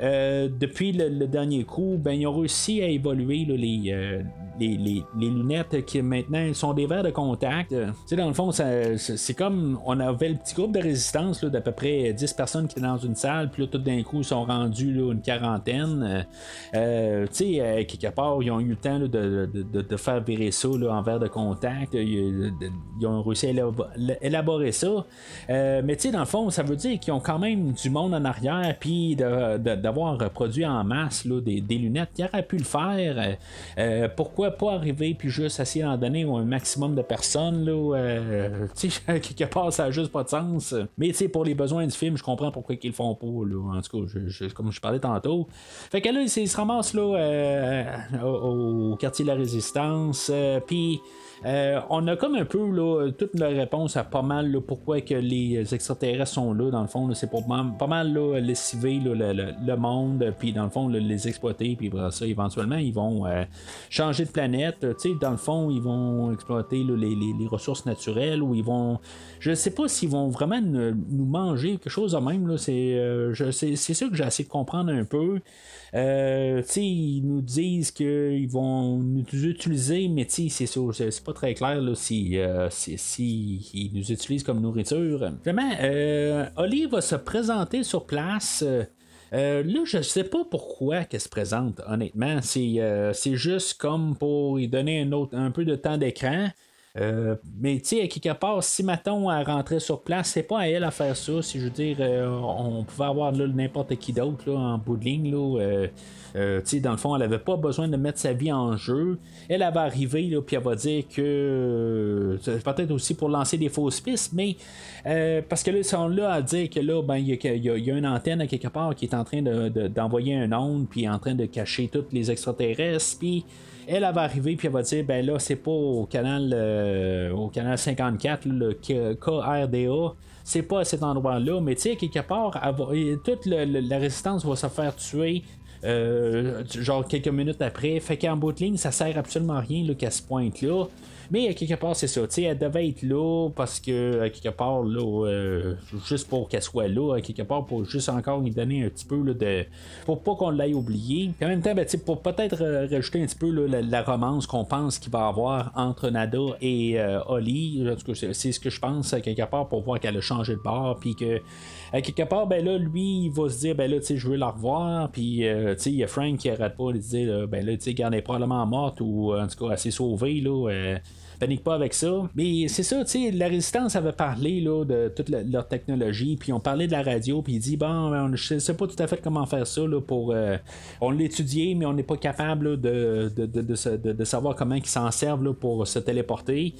depuis le, dernier coup, ben, ils ont réussi à évoluer les, les, lunettes qui maintenant sont des verres de contact. Tu sais, dans le fond, c'est comme on avait le petit groupe de résistance d'à peu près 10 personnes qui étaient dans une salle, puis là, tout d'un coup, ils sont rendus une quarantaine. Euh, tu sais, euh, quelque part, ils ont eu le temps de, faire virer ça en verre de contact. Ils, ont réussi à élaborer ça. Euh, mais tu sais, dans le fond, ça veut dire qu'ils ont quand même du monde en arrière, puis d'avoir produit en masse des, des, lunettes. Ils auraient pu le faire. pourquoi pas arriver puis juste essayer d'en donner un maximum de personnes. Là, euh, quelque part, ça n'a juste pas de sens. Mais pour les besoins du film, je comprends pourquoi ils le font pas. Là. En tout cas, comme je parlais tantôt. Fait que là, ils se ramassent là, euh, au, quartier de la Résistance. Euh, puis. Euh, on a comme un peu là, toute la réponse à pas mal là, pourquoi que les extraterrestres sont là. Dans le fond, c'est pour pas mal là, lessiver le, monde, puis dans le fond, les exploiter, puis ça, éventuellement, ils vont euh, changer de planète. dans le fond, ils vont exploiter les, ressources naturelles, ou ils vont. Je sais pas s'ils vont vraiment nous manger quelque chose de même. C'est, euh, sûr que j'ai essayé de comprendre un peu. Euh, ils nous disent qu'ils vont nous utiliser, mais c'est, c'est pas très clair là, si, euh, ils nous utilisent comme nourriture. Vraiment, euh, Oli va se présenter sur place. Euh, là, je sais pas pourquoi qu'elle se présente, honnêtement. C'est, c'est juste comme pour lui donner un, autre, un peu de temps d'écran. Euh, mais tu sais, à quelque part, si Maton a rentré sur place, c'est pas à elle à faire ça. Si je veux dire, euh, on pouvait avoir n'importe qui d'autre en bout de ligne. Là, euh, dans le fond, elle avait pas besoin de mettre sa vie en jeu. Elle, avait arrivé, puis elle va dire que peut-être aussi pour lancer des fausses pistes, mais parce que là, ils sont là à dire que là, ben, il y, a une antenne à quelque part qui est en train d'envoyer un onde, puis en train de cacher tous les extraterrestres, puis elle, va arriver puis elle va dire ben là, c'est pas au canal euh, au canal 54, le KRDA. C'est pas à cet endroit-là, mais tu sais, quelque part, toute la résistance va se faire tuer euh, genre quelques minutes après. Fait qu'en bout de ligne, ça sert absolument à rien là, qu'à ce point-là. Mais à quelque part, c'est ça. sais elle devait être là parce que, à quelque part, là, euh, juste pour qu'elle soit là, à quelque part, pour juste encore lui donner un petit peu de. pour pas qu'on l'aille oublié. Puis en même temps, ben, pour peut-être euh, rajouter un petit peu la, romance qu'on pense qu'il va avoir entre Nada et euh, Holly. C'est ce que je pense, à quelque part, pour voir qu'elle a changé de bord. Puis que à quelque part, ben là, lui, il va se dire, ben là, tu sais, je veux la revoir. Puis, tu sais, il y a Frank qui arrête pas de dire, ben là, tu sais, elle est probablement morte ou en tout cas, s'est sauvée, là panique pas avec ça. Mais c'est ça, tu sais, la résistance avait parlé là, de toute leur technologie, puis on parlait de la radio, puis il dit bon, ben, je sais pas tout à fait comment faire ça là, pour. Euh, on l'a étudié, mais on n'est pas capable de, de, de, de, savoir comment ils s'en servent pour se téléporter.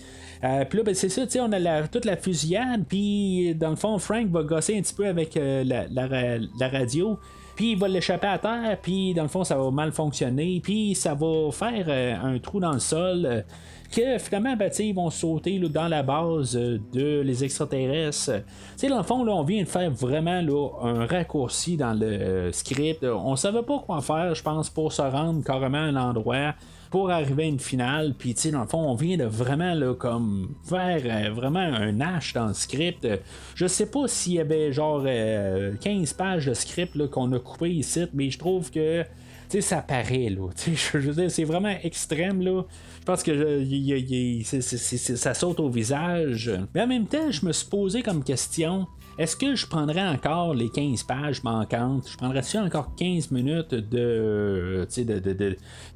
Euh, puis là, ben, c'est ça, tu sais, on a la, toute la fusillade, puis dans le fond, Frank va gosser un petit peu avec euh, la, la radio puis il va l'échapper à terre, puis dans le fond, ça va mal fonctionner, puis ça va faire un trou dans le sol que finalement, ben, ils vont sauter dans la base euh, de les extraterrestres. sais dans le fond, là, on vient de faire vraiment là, un raccourci dans le euh, script. On savait pas quoi faire, je pense, pour se rendre carrément à un endroit pour arriver à une finale. Puis, tu sais, dans le fond, on vient de vraiment, comme, faire euh, vraiment un hache dans le script. Je sais pas s'il y avait, genre, 15 pages de script qu'on a coupé ici, mais je trouve que, tu sais, ça paraît, là. Je veux dire, c'est vraiment extrême, là. Je pense que ça saute au visage. Mais en même temps, je me suis posé comme question. Est-ce que je prendrais encore les 15 pages manquantes? Je prendrais-tu encore 15 minutes de, de,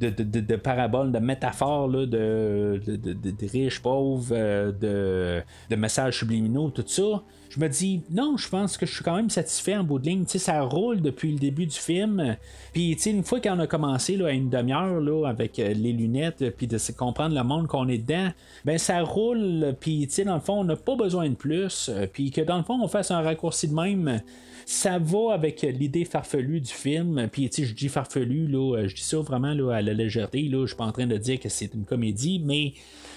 de, de, de paraboles, de métaphores, de, riches, pauvres, euh, de, de messages subliminaux, tout ça? Je me dis, non, je pense que je suis quand même satisfait en bout de ligne. sais, ça roule depuis le début du film. Puis, une fois qu'on a commencé là, à une demi-heure avec euh, les lunettes, puis de comprendre le monde qu'on est dedans, ben ça roule. Puis, dans le fond, on n'a pas besoin de plus. Puis que dans le fond, on fasse un raccourci de même ça va avec l'idée farfelue du film. Puis, tu sais, je dis farfelu, là, je dis ça vraiment là, à la légèreté. Là, je suis pas en train de dire que c'est une comédie, mais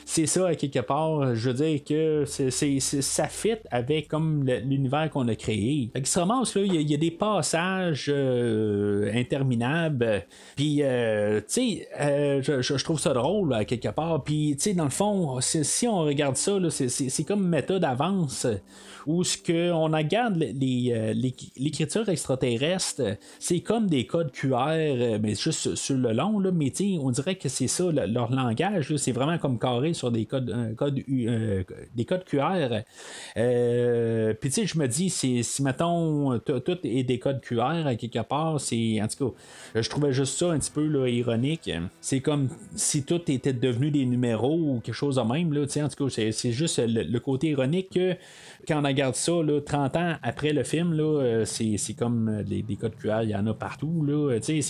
c'est ça, à quelque part. Je veux dire que c'est, ça fit avec comme l'univers qu'on a créé. Fait se là, il y, a des passages euh, interminables. Puis, euh, tu sais, euh, je, trouve ça drôle, à quelque part. Puis, tu sais, dans le fond, si on regarde ça, c'est, comme méthode d'avance où ce que on regarde l'écriture extraterrestre, c'est comme des codes QR, mais juste sur le long, là, mais on dirait que c'est ça, leur langage, c'est vraiment comme carré sur des codes, euh, des codes QR. Euh, puis tu sais, je me dis, si, mettons, tout est des codes QR quelque part, c'est. En tout cas, je trouvais juste ça un petit peu ironique. C'est comme si tout était devenu des numéros ou quelque chose de même. En tout cas, c'est juste le, côté ironique que quand on regarde ça, là, 30 ans après le film, euh, c'est, comme des, des, codes QR, il y en a partout. Là, c'est,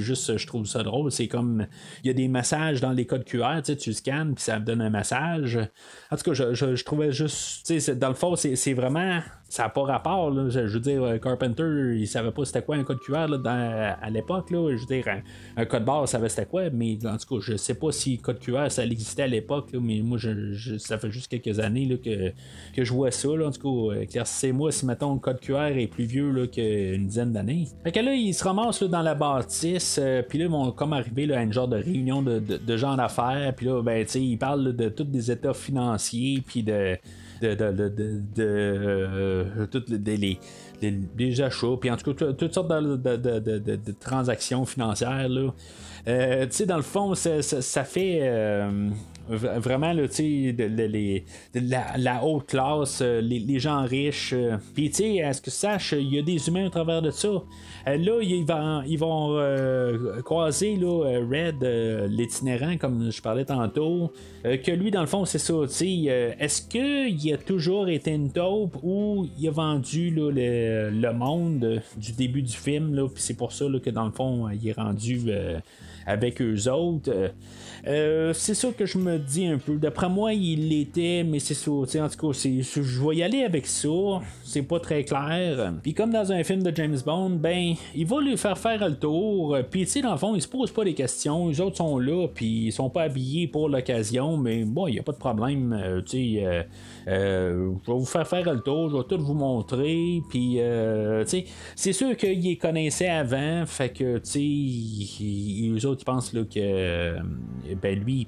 juste, je trouve ça drôle. C'est comme, il y a des messages dans les codes QR, tu scannes, puis ça me donne un message. En tout cas, je, je, trouvais juste, dans le fond, c'est vraiment ça n'a pas rapport. Je, veux dire, euh, Carpenter, il savait pas c'était quoi un code QR à l'époque. Je veux dire, un, code barre, savait c'était quoi, mais en tout cas, je sais pas si code QR, ça existait à l'époque, mais moi, je, ça fait juste quelques années là, que, que je vois ça. Là, en tout cas, éclaircissez-moi si, mettons, code QR est plus vieux qu'une dizaine d'années. Fait que là, il se ramasse dans la bâtisse, euh, puis là, ils vont comme arriver à une genre de réunion de, de, gens d'affaires, puis là, ben, tu sais, ils parlent de tous des états financiers, puis de de, de, euh, toutes les, les, achats, puis en tout cas, toutes sortes de, transactions financières. Euh, tu sais, dans le fond, ça, ça, fait. Euh, vraiment là, de, la, la, haute classe, euh, les, gens riches. Euh, Puis tu sais, est-ce que tu saches, il y a des humains au travers de ça. Euh, là, ils vont, ils vont croiser Red, l'itinérant, comme je parlais tantôt, que lui, dans le fond, c'est ça. est-ce qu'il a toujours été une taupe ou il a vendu là, le, monde du début du film, puis c'est pour ça que dans le fond, il est rendu avec eux autres. Euh, c'est ça que je me dis un peu. D'après moi, il l'était, mais c'est ça. En tout cas, je vais y aller avec ça. C'est pas très clair. Puis comme dans un film de James Bond, ben, il va lui faire faire le tour. Puis tu sais, dans le fond, il se pose pas des questions. Les autres sont là, puis ils sont pas habillés pour l'occasion, mais bon, il y a pas de problème. Euh, tu sais, euh, je vais vous faire faire le tour. Je vais tout vous montrer. Puis Puis, tu sais, c'est sûr qu'ils les connaissaient avant, fait que, tu sais, autres, ils pensent là, que, ben lui,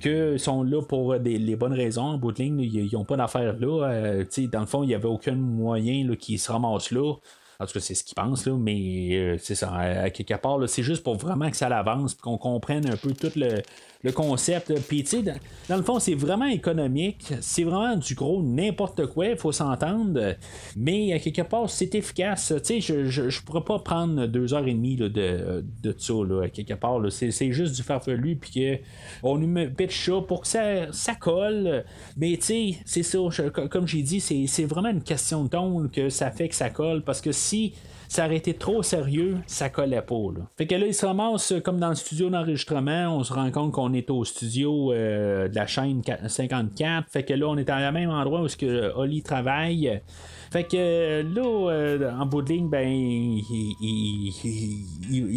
qu'ils sont là pour des, les bonnes raisons. En bout de ligne, ils n'ont pas d'affaires là. tu sais, dans le fond, il n'y avait aucun moyen qu'ils se ramassent là. En tout cas, c'est ce qu'ils pensent, là, mais c'est ça, à, quelque part, c'est juste pour vraiment que ça l'avance, qu'on comprenne un peu tout le, le concept. Puis, tu sais, dans, le fond, c'est vraiment économique. C'est vraiment du gros n'importe quoi, il faut s'entendre. Mais, à quelque part, c'est efficace. Tu sais, je, je, pourrais pas prendre deux heures et demie de, de ça, là, à quelque part. C'est, juste du farfelu, puis qu'on nous met ça pour que ça, ça colle. Mais, tu sais, c'est ça. comme j'ai dit, c'est, c'est vraiment une question de ton que ça fait que ça colle. Parce que si ça aurait été trop sérieux, ça collait pas. Là. Fait que là, il se ramasse comme dans le studio d'enregistrement. On se rend compte qu'on est au studio euh, de la chaîne 54. Fait que là, on est à la même endroit où ce que Oli travaille. Fait que là, euh, en bout de ligne, ben, ils,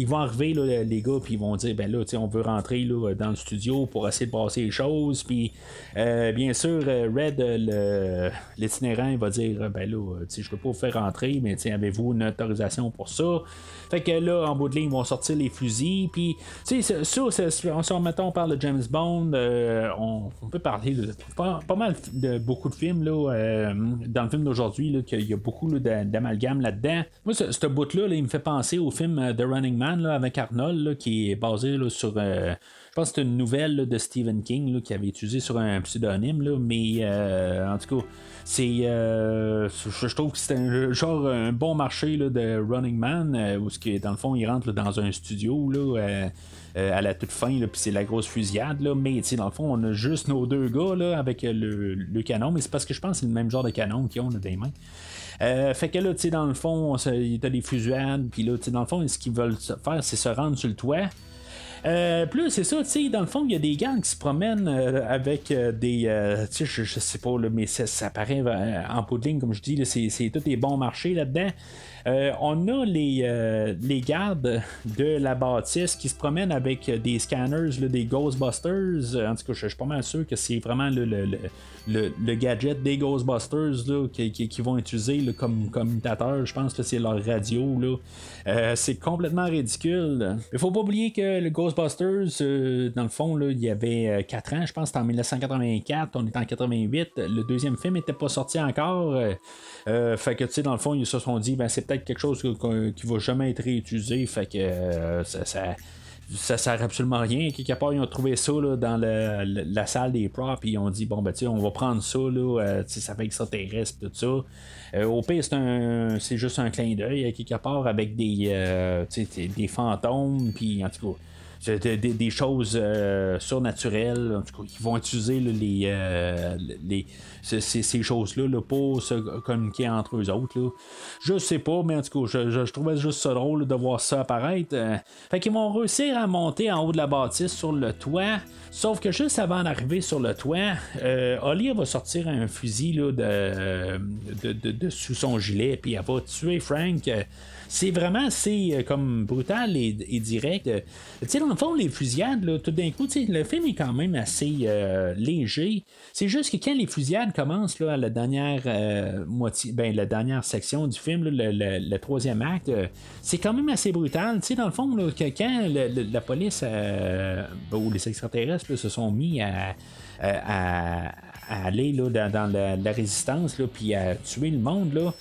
vont arriver, les gars, puis ils vont dire, ben là, on veut rentrer là, dans le studio pour essayer de passer les choses. Puis, euh, bien sûr, Red, l'itinérant, il va dire, ben là, je peux pas vous faire rentrer, mais avez-vous une autorisation pour ça? Fait que là, en bout de ligne, ils vont sortir les fusils. Puis, tu sais, ça, on, mettons, on parle de James Bond, euh, on, peut parler de pas, mal de beaucoup de films, là, dans le film d'aujourd'hui, qu'il y a beaucoup d'amalgame là-dedans. Moi, ce, bout-là, il me fait penser au film euh, The Running Man avec Arnold, qui est basé sur. Euh, je pense que c'est une nouvelle de Stephen King qui avait utilisé sur un pseudonyme, mais euh, en tout cas, c'est. je, trouve que c'est un genre un bon marché de Running Man, où dans le fond, il rentre dans un studio. Là, à la toute fin, puis c'est la grosse fusillade, là, mais dans le fond, on a juste nos deux gars là, avec le, canon, mais c'est parce que je pense que c'est le même genre de canon qu'ils ont dans les mains. Euh, fait que là, tu sais, dans le fond, il y a des fusillades, puis là, tu sais, dans le fond, ce qu'ils veulent faire, c'est se rendre sur le toit. Euh, plus c'est ça, tu sais, dans le fond, il y a des gangs qui se promènent euh, avec des. tu sais, je, sais pas, là, mais ça, paraît en ligne, comme je dis, c'est tous des bons marchés là-dedans. Euh, on a les, euh, les gardes de la bâtisse qui se promènent avec des scanners, des Ghostbusters. En tout cas, je suis pas mal sûr que c'est vraiment le, le, gadget des Ghostbusters là, qui, vont utiliser comme commutateur. Je pense que c'est leur radio. Là. Euh, c'est complètement ridicule. Il faut pas oublier que le Ghostbusters, dans le fond, là, il y avait 4 ans. Je pense c'était en 1984. On est en 88. Le deuxième film n'était pas sorti encore. fait que, tu sais, dans le fond, ils se sont dit, ben, c'est peut-être quelque chose qui va jamais être réutilisé. Fait que euh, ça, ça, sert absolument à rien. Quelque part, ils ont trouvé ça dans la salle des props, et ils ont dit bon, ben, on va prendre ça, là, euh, ça fait extraterrestre, tout ça. Euh, au pire, c'est, juste un clin d'œil, quelque part, avec des, des fantômes, puis en tout cas des, choses euh, surnaturelles. En tout cas, ils vont utiliser les, euh, les, ces, choses-là pour se communiquer entre eux autres. Là. Je sais pas, mais en tout cas, je, trouvais juste ça drôle de voir ça apparaître. Euh. fait qu'ils vont réussir à monter en haut de la bâtisse sur le toit. Sauf que juste avant d'arriver sur le toit, Holly va sortir un fusil là, de, de, sous son gilet, puis elle va tuer Frank c'est vraiment assez euh, comme brutal et, direct. Euh, tu sais, dans le fond, les fusillades, tout d'un coup, le film est quand même assez euh, léger. C'est juste que quand les fusillades commencent là, à la dernière moitié, ben la dernière section du film, le, troisième acte, c'est quand même assez brutal. Tu sais, dans le fond, que quand la police ou les extraterrestres se sont mis à, aller là, dans, la, résistance, puis à tuer le monde, là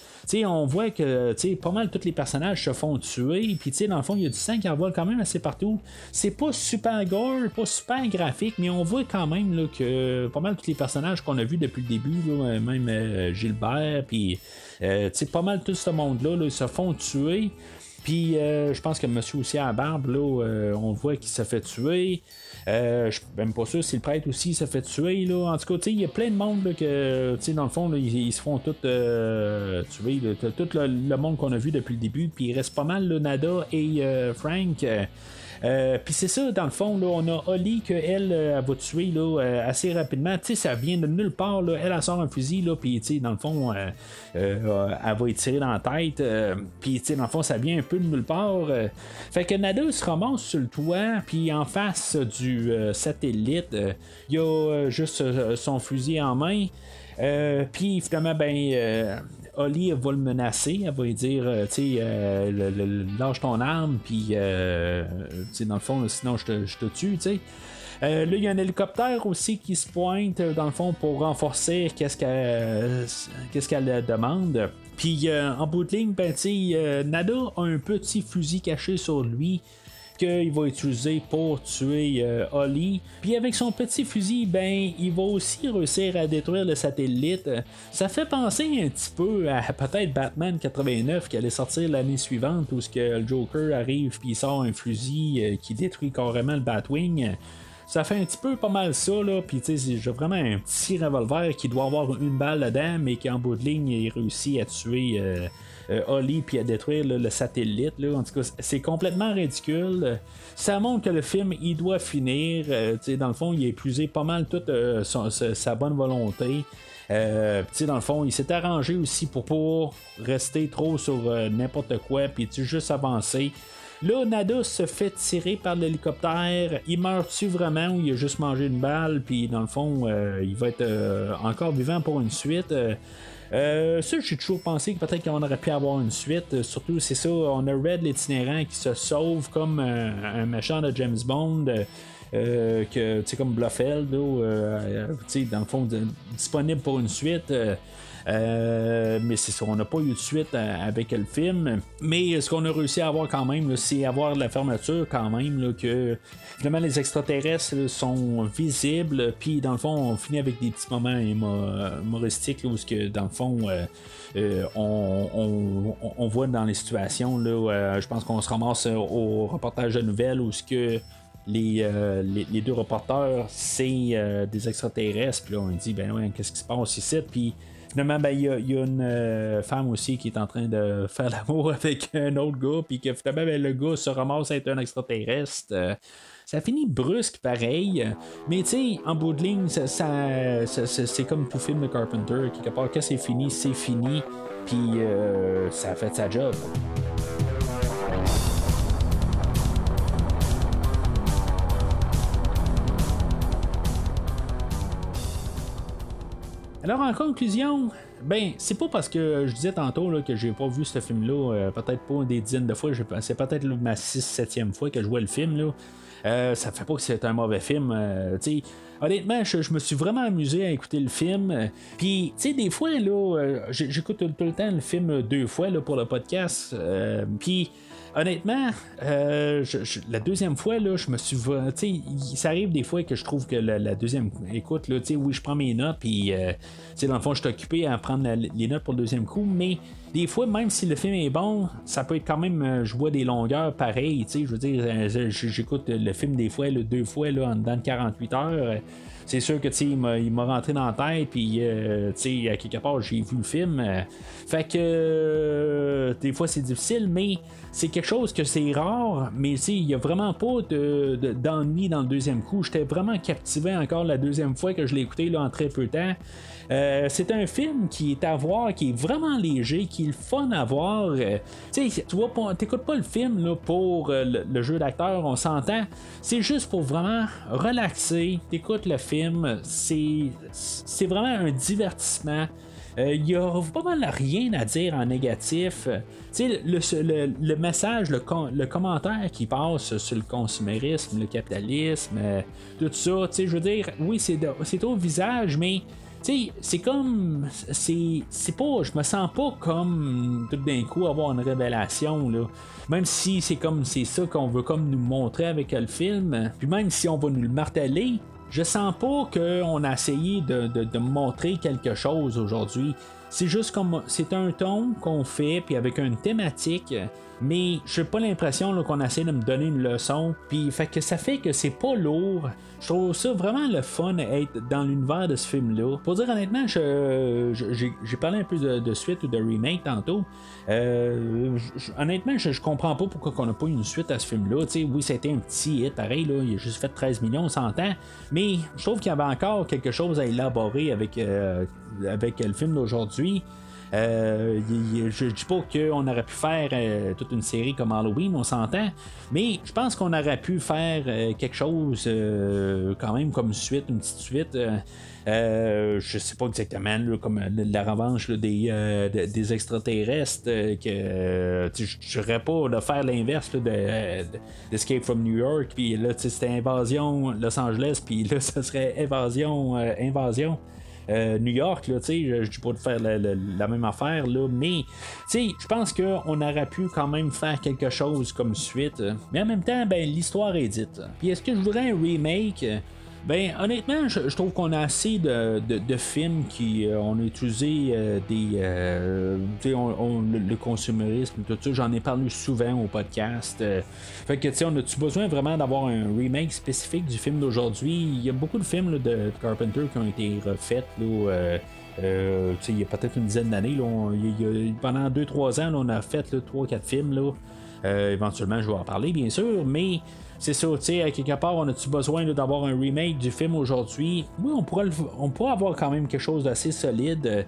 on voit que pas mal tous les personnages se font tuer. Puis dans le fond, il y a du sang qui envole quand même assez partout. C'est pas super gore, pas super graphique, mais on voit quand même là, que pas mal tous les personnages qu'on a vus depuis le début, même euh, Gilbert, puis euh, pas mal tout ce monde-là, se font tuer. Puis euh, je pense que Monsieur aussi à barbe, là, on voit qu'il se fait tuer. Euh, je suis même pas sûr si le prêtre aussi se fait tuer. Là. En tout cas, il y a plein de monde là, que, dans le fond, ils, se font tous euh, tuer. Tout le, monde qu'on a vu depuis le début. Puis il reste pas mal là, Nada et euh, Frank. Euh, puis c'est ça, dans le fond, là, on a Holly qu'elle elle, elle va tuer là, euh, assez rapidement. Tu sais, ça vient de nulle part. Là. Elle, elle sort un fusil, puis dans le fond, euh, elle va y tirer dans la tête. puis dans le fond, ça vient un peu de nulle part. fait que Nada se ramasse sur le toit, puis en face du satellite, il y a juste son fusil en main. Euh, puis finalement, ben, euh, Holly va le menacer, elle va lui dire, euh, tu sais, lâche ton arme, puis, dans le fond, sinon je te, je te tue, tu sais. Là, il y a un hélicoptère aussi qui se pointe, dans le fond, pour renforcer qu'est-ce qu'elle demande. Puis, en bout de ligne, ben, Nada a un petit fusil caché sur lui qu'il va utiliser pour tuer euh, Holly. Puis avec son petit fusil, ben, il va aussi réussir à détruire le satellite. Euh, Ça fait penser un petit peu à peut-être Batman 89 qui allait sortir l'année suivante où ce que le Joker arrive puis il sort un fusil euh, qui détruit carrément le Batwing. Ça fait un petit peu pas mal ça, là. Puis, tu sais, j'ai vraiment un petit revolver qui doit avoir une balle dedans, mais qui en bout de ligne, il réussit à tuer euh, euh, Holly puis à détruire le satellite. Là. En tout cas, c'est complètement ridicule. Ça montre que le film, il doit finir. Euh, dans le fond, il a épuisé pas mal toute euh, sa, bonne volonté. Euh, dans le fond, il s'est arrangé aussi pour pas rester trop sur n'importe quoi, puis juste avancer. Là, Nada se fait tirer par l'hélicoptère. Il meurt-tu vraiment ou il a juste mangé une balle? Puis dans le fond, euh, il va être euh, encore vivant pour une suite. Euh, euh, ça, j'ai toujours pensé que peut-être qu'on aurait pu avoir une suite. Surtout, c'est ça, on a Red l'itinérant qui se sauve comme un, méchant de James Bond. que comme Blofeld là, dans le fond disponible pour une suite mais c'est ça, on n'a pas eu de suite euh, avec le film. Mais ce qu'on a réussi à avoir quand même, c'est avoir la fermeture quand même, là, que finalement les extraterrestres sont visibles. Puis dans le fond, on finit avec des petits moments humo- humoristiques là, où que, dans le fond, euh, euh, on, voit dans les situations, là, euh, je pense qu'on se ramasse euh, au reportage de nouvelles où ce que les, euh, les, deux reporters, c'est euh, des extraterrestres. Puis là, on dit, ben ouais, qu'est-ce qui se passe ici? Puis finalement, ben, il y, a- une euh, femme aussi qui est en train de faire l'amour avec un autre gars. Puis que finalement, ben, le gars se ramasse à être un extraterrestre. Euh, ça finit brusque pareil, mais tu sais, en bout de ligne, ça- c'est comme tout film de Carpenter, quelque part, quand c'est fini, c'est fini, puis euh, ça a fait sa job. Alors en conclusion, ben c'est pas parce que je disais tantôt là, que j'ai pas vu ce film-là, euh, peut-être pas des dizaines de fois, c'est peut-être ma 6-7e fois que je vois le film. Là. Euh, ça fait pas que c'est un mauvais film. euh, honnêtement, je, me suis vraiment amusé à écouter le film. Puis, tu des fois, là, euh, j'écoute tout, le temps le film deux fois pour le podcast. Puis, honnêtement, euh, la deuxième fois, là, je me suis. ça arrive des fois que je trouve que la, deuxième écoute, là, oui, je prends mes notes, puis, euh, dans le fond, je suis occupé à prendre les notes pour le deuxième coup, mais des fois, même si le film est bon, ça peut être quand même. euh, Je vois des longueurs pareilles, je veux dire, euh, j'écoute le film des fois, deux fois, là, en dedans de 48 heures. C'est sûr que il m'a, rentré dans la tête, puis euh, à quelque part, j'ai vu le film. euh, fait que euh, des fois, c'est difficile, mais c'est quelque chose que c'est rare, mais tu il n'y a vraiment pas de, de- d'ennui dans le deuxième coup. J'étais vraiment captivé encore la deuxième fois que je l'ai écouté là, en très peu de temps. Euh, c'est un film qui est à voir, qui est vraiment léger, qui est le fun à voir. Euh, tu vois, t'écoutes pas le film là, pour euh, le, jeu d'acteur, on s'entend. C'est juste pour vraiment relaxer. T'écoutes le film, c'est, vraiment un divertissement. Il y a pas mal rien à dire en négatif. Euh, le, le- le message, le, com- le commentaire qui passe sur le consumérisme, le capitalisme, euh, tout ça, je veux dire, oui, c'est, au visage, mais sais, c'est comme. C'est, c'est pas. Je me sens pas comme tout d'un coup avoir une révélation, là. Même si c'est comme c'est ça qu'on veut comme nous montrer avec le film, puis même si on va nous le marteler, je sens pas qu'on a essayé de, de- de montrer quelque chose aujourd'hui. C'est juste comme. C'est un ton qu'on fait, puis avec une thématique. Mais j'ai pas l'impression qu'on essaie de me donner une leçon. Puis fait que ça fait que c'est pas lourd. Je trouve ça vraiment le fun être dans l'univers de ce film-là. Pour dire honnêtement, j'ai parlé un peu de, suite ou de remake tantôt. Euh, honnêtement, je, je comprends pas pourquoi on n'a pas une suite à ce film-là. Oui, c'était un petit hit, pareil, il a juste fait 13 millions, on s'entend. Mais je trouve qu'il y avait encore quelque chose à élaborer avec, euh, avec le film d'aujourd'hui. Euh, y- je dis pas qu'on aurait pu faire euh, toute une série comme Halloween, on s'entend, mais je pense qu'on aurait pu faire euh, quelque chose euh, quand même comme suite, une petite suite. euh, je sais pas exactement, comme la revanche des, de- des extraterrestres, que je dirais pas de faire l'inverse d'Escape from New York, puis là, c'était Invasion Los Angeles, puis là, ça serait Invasion, euh, Invasion. Euh, New York, là, je je dis pas de faire la, même affaire, là, mais, je pense qu'on aurait pu quand même faire quelque chose comme suite, mais en même temps, ben, l'histoire est dite. Puis est-ce que je voudrais un remake? Ben honnêtement, je, trouve qu'on a assez de, de- films qui euh, on utilisé euh, des euh, tu sais, on- on- le, le consumérisme tout ça, j'en ai parlé souvent au podcast. euh, fait que tu sais, on a-tu besoin vraiment d'avoir un remake spécifique du film d'aujourd'hui? Il y a beaucoup de films de Carpenter qui ont été refaits là, euh, il y a peut-être une dizaine d'années. pendant 2-3 ans, on a fait 3-4 films. Là. Éventuellement, je vais en parler, bien sûr, mais c'est ça, tu sais, à quelque part, on a-tu besoin d'avoir un remake du film aujourd'hui? Oui, on pourrait, on pourrait avoir quand même quelque chose d'assez solide.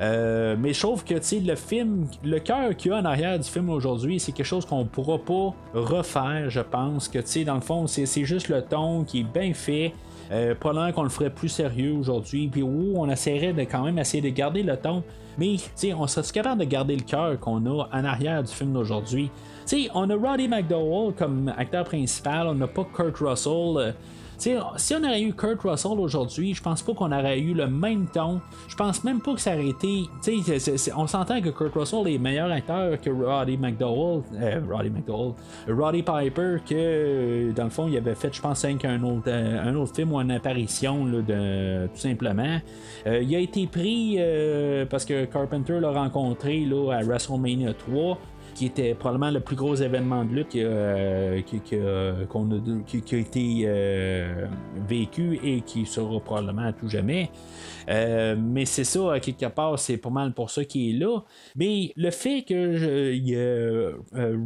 Euh, mais je trouve que le film, le cœur qu'il y a en arrière du film aujourd'hui, c'est quelque chose qu'on pourra pas refaire, je pense. Que dans le fond, c'est juste le ton qui est bien fait. Euh, probablement qu'on le ferait plus sérieux aujourd'hui, puis où on essaierait de quand même essayer de garder le ton, mais on serait capable de garder le cœur qu'on a en arrière du film d'aujourd'hui? Sais, on a Roddy McDowell comme acteur principal, on n'a pas Kurt Russell. euh, tu sais, si on aurait eu Kurt Russell aujourd'hui, je pense pas qu'on aurait eu le même ton. Je pense même pas que ça aurait été. C'est- on s'entend que Kurt Russell est meilleur acteur que Roddy McDowell. euh, Roddy McDowell. Roddy Piper, que dans le fond, il avait fait, je pense, cinq un autre, euh, un autre film ou une apparition, tout simplement. Il a été pris parce que Carpenter l'a rencontré là, à WrestleMania 3 qui était probablement le plus gros événement de lutte euh, qui- qui a- qui- a été euh, vécu et qui sera probablement à tout jamais. Euh, mais c'est ça, quelque part, c'est pas mal pour ça qu'il est là. Mais le fait que je- euh,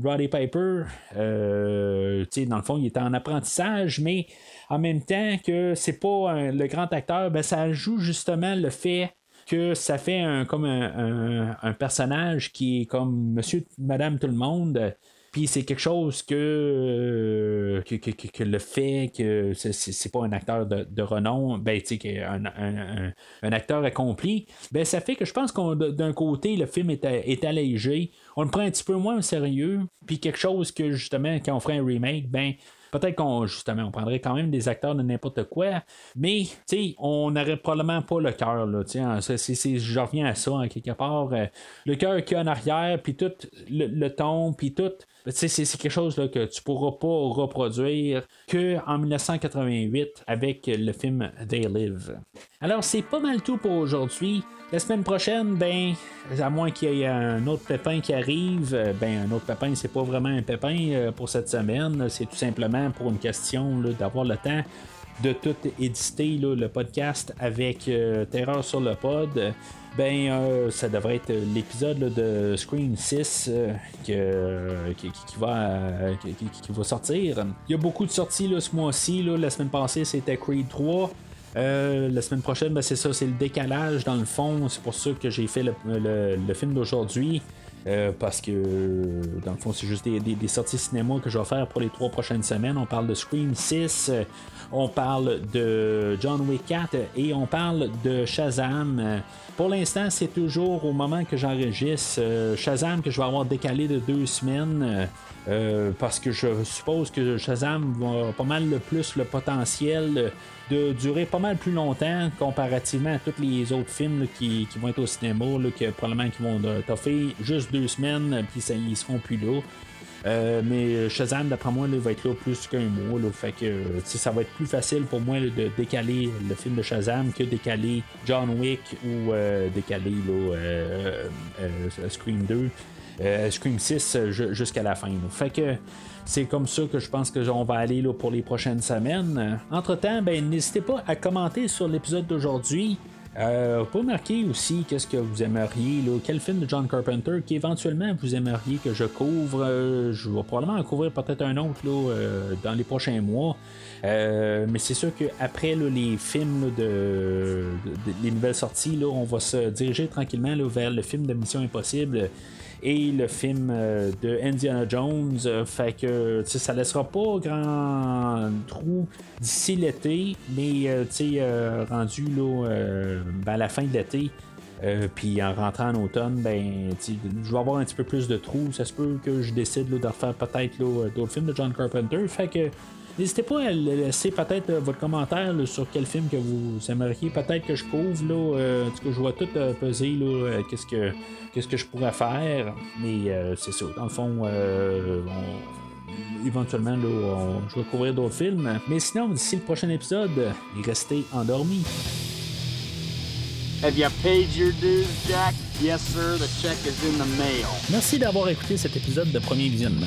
Roddy Piper, euh, dans le fond, il est en apprentissage, mais en même temps que c'est pas le grand acteur, ben, ça joue justement le fait que ça fait un, comme un, un- personnage qui est comme monsieur, madame, tout le monde. Puis c'est quelque chose que, euh, que, que- le fait que c'est- pas un acteur de, de renom, ben tu sais, qu'un- un, un- un acteur accompli, ben ça fait que je pense qu'on d'un côté le film est, est allégé, on le prend un petit peu moins au sérieux, puis quelque chose que justement quand on ferait un remake, ben Peut-être qu'on justement on prendrait quand même des acteurs de n'importe quoi, mais tu on n'aurait probablement pas le cœur là. tu sais, je reviens à ça en quelque part. euh, le cœur qu'il y a en arrière, puis tout le, le ton, puis tout. C'est quelque chose que tu pourras pas reproduire que en 1988 avec le film They Live. Alors c'est pas mal tout pour aujourd'hui. La semaine prochaine, ben, à moins qu'il y ait un autre pépin qui arrive, euh, ben un autre pépin, c'est pas vraiment un pépin euh, pour cette semaine, c'est tout simplement pour une question d'avoir le temps de tout éditer là, le podcast avec euh, Terreur sur le pod. Ben, euh, ça devrait être l'épisode de Scream 6 euh, que- qui, va, qui, va sortir. Il y a beaucoup de sorties là, ce mois-ci. La semaine passée, c'était Creed 3. Euh, la semaine prochaine, ben, c'est ça, c'est le décalage dans le fond. C'est pour ça que j'ai fait le, le- film d'aujourd'hui. Parce que dans le fond, c'est juste des, des- des sorties cinéma que je vais faire pour les trois prochaines semaines. On parle de Scream 6, euh, on parle de John Wick 4 et on parle de Shazam. Pour l'instant, c'est toujours au moment que j'enregistre euh, Shazam que je vais avoir décalé de deux semaines. euh, parce que je suppose que Shazam va pas mal le plus le potentiel de durer pas mal plus longtemps comparativement à tous les autres films qui vont être au cinéma, là, que probablement qui vont euh, toffer juste deux semaines, puis ça, ils seront plus là. Euh, mais Shazam, d'après moi, là, va être là plus qu'un mois. Fait que euh, ça va être plus facile pour moi de décaler le film de Shazam que décaler John Wick ou euh, décaler euh, euh, Scream 2. euh, Scream 6 euh, ju- jusqu'à la fin. Fait que c'est comme ça que je pense que on va aller là, pour les prochaines semaines. Entre-temps, ben, n'hésitez pas à commenter sur l'épisode d'aujourd'hui. Euh, pour marquer aussi qu'est-ce que vous aimeriez, là, quel film de John Carpenter qui éventuellement vous aimeriez que je couvre. Euh, je vais probablement en couvrir peut-être un autre là, euh, dans les prochains mois. Euh, mais c'est sûr qu'après les films là, de, de- les nouvelles sorties, là, on va se diriger tranquillement vers le film de Mission Impossible et le film euh, de Indiana Jones. Euh, fait que ça laissera pas grand trou d'ici l'été, mais euh, rendu là, ben, à la fin de l'été. puis en rentrant en automne, ben, je vais avoir un petit peu plus de trous. Ça se peut que je décide là, de refaire peut-être d'autres films de John Carpenter. Fait que N'hésitez pas à laisser peut-être euh, votre commentaire là, sur quel film que vous aimeriez peut-être que je couvre. Là, euh, cas, je vois tout euh, peser là, euh, qu'est-ce que qu'est-ce que je pourrais faire. Mais euh, c'est ça. Dans le fond, on- éventuellement, là, on- je vais couvrir d'autres films. Mais sinon, d'ici le prochain épisode, restez endormis. Have you paid your dues, Jack? Yes, sir. The check is in the mail. Merci d'avoir écouté cet épisode de premier visionnement.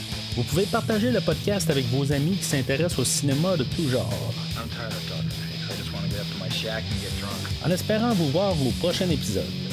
Vous pouvez partager le podcast avec vos amis qui s'intéressent au cinéma de tout genre. En espérant vous voir au prochain épisode.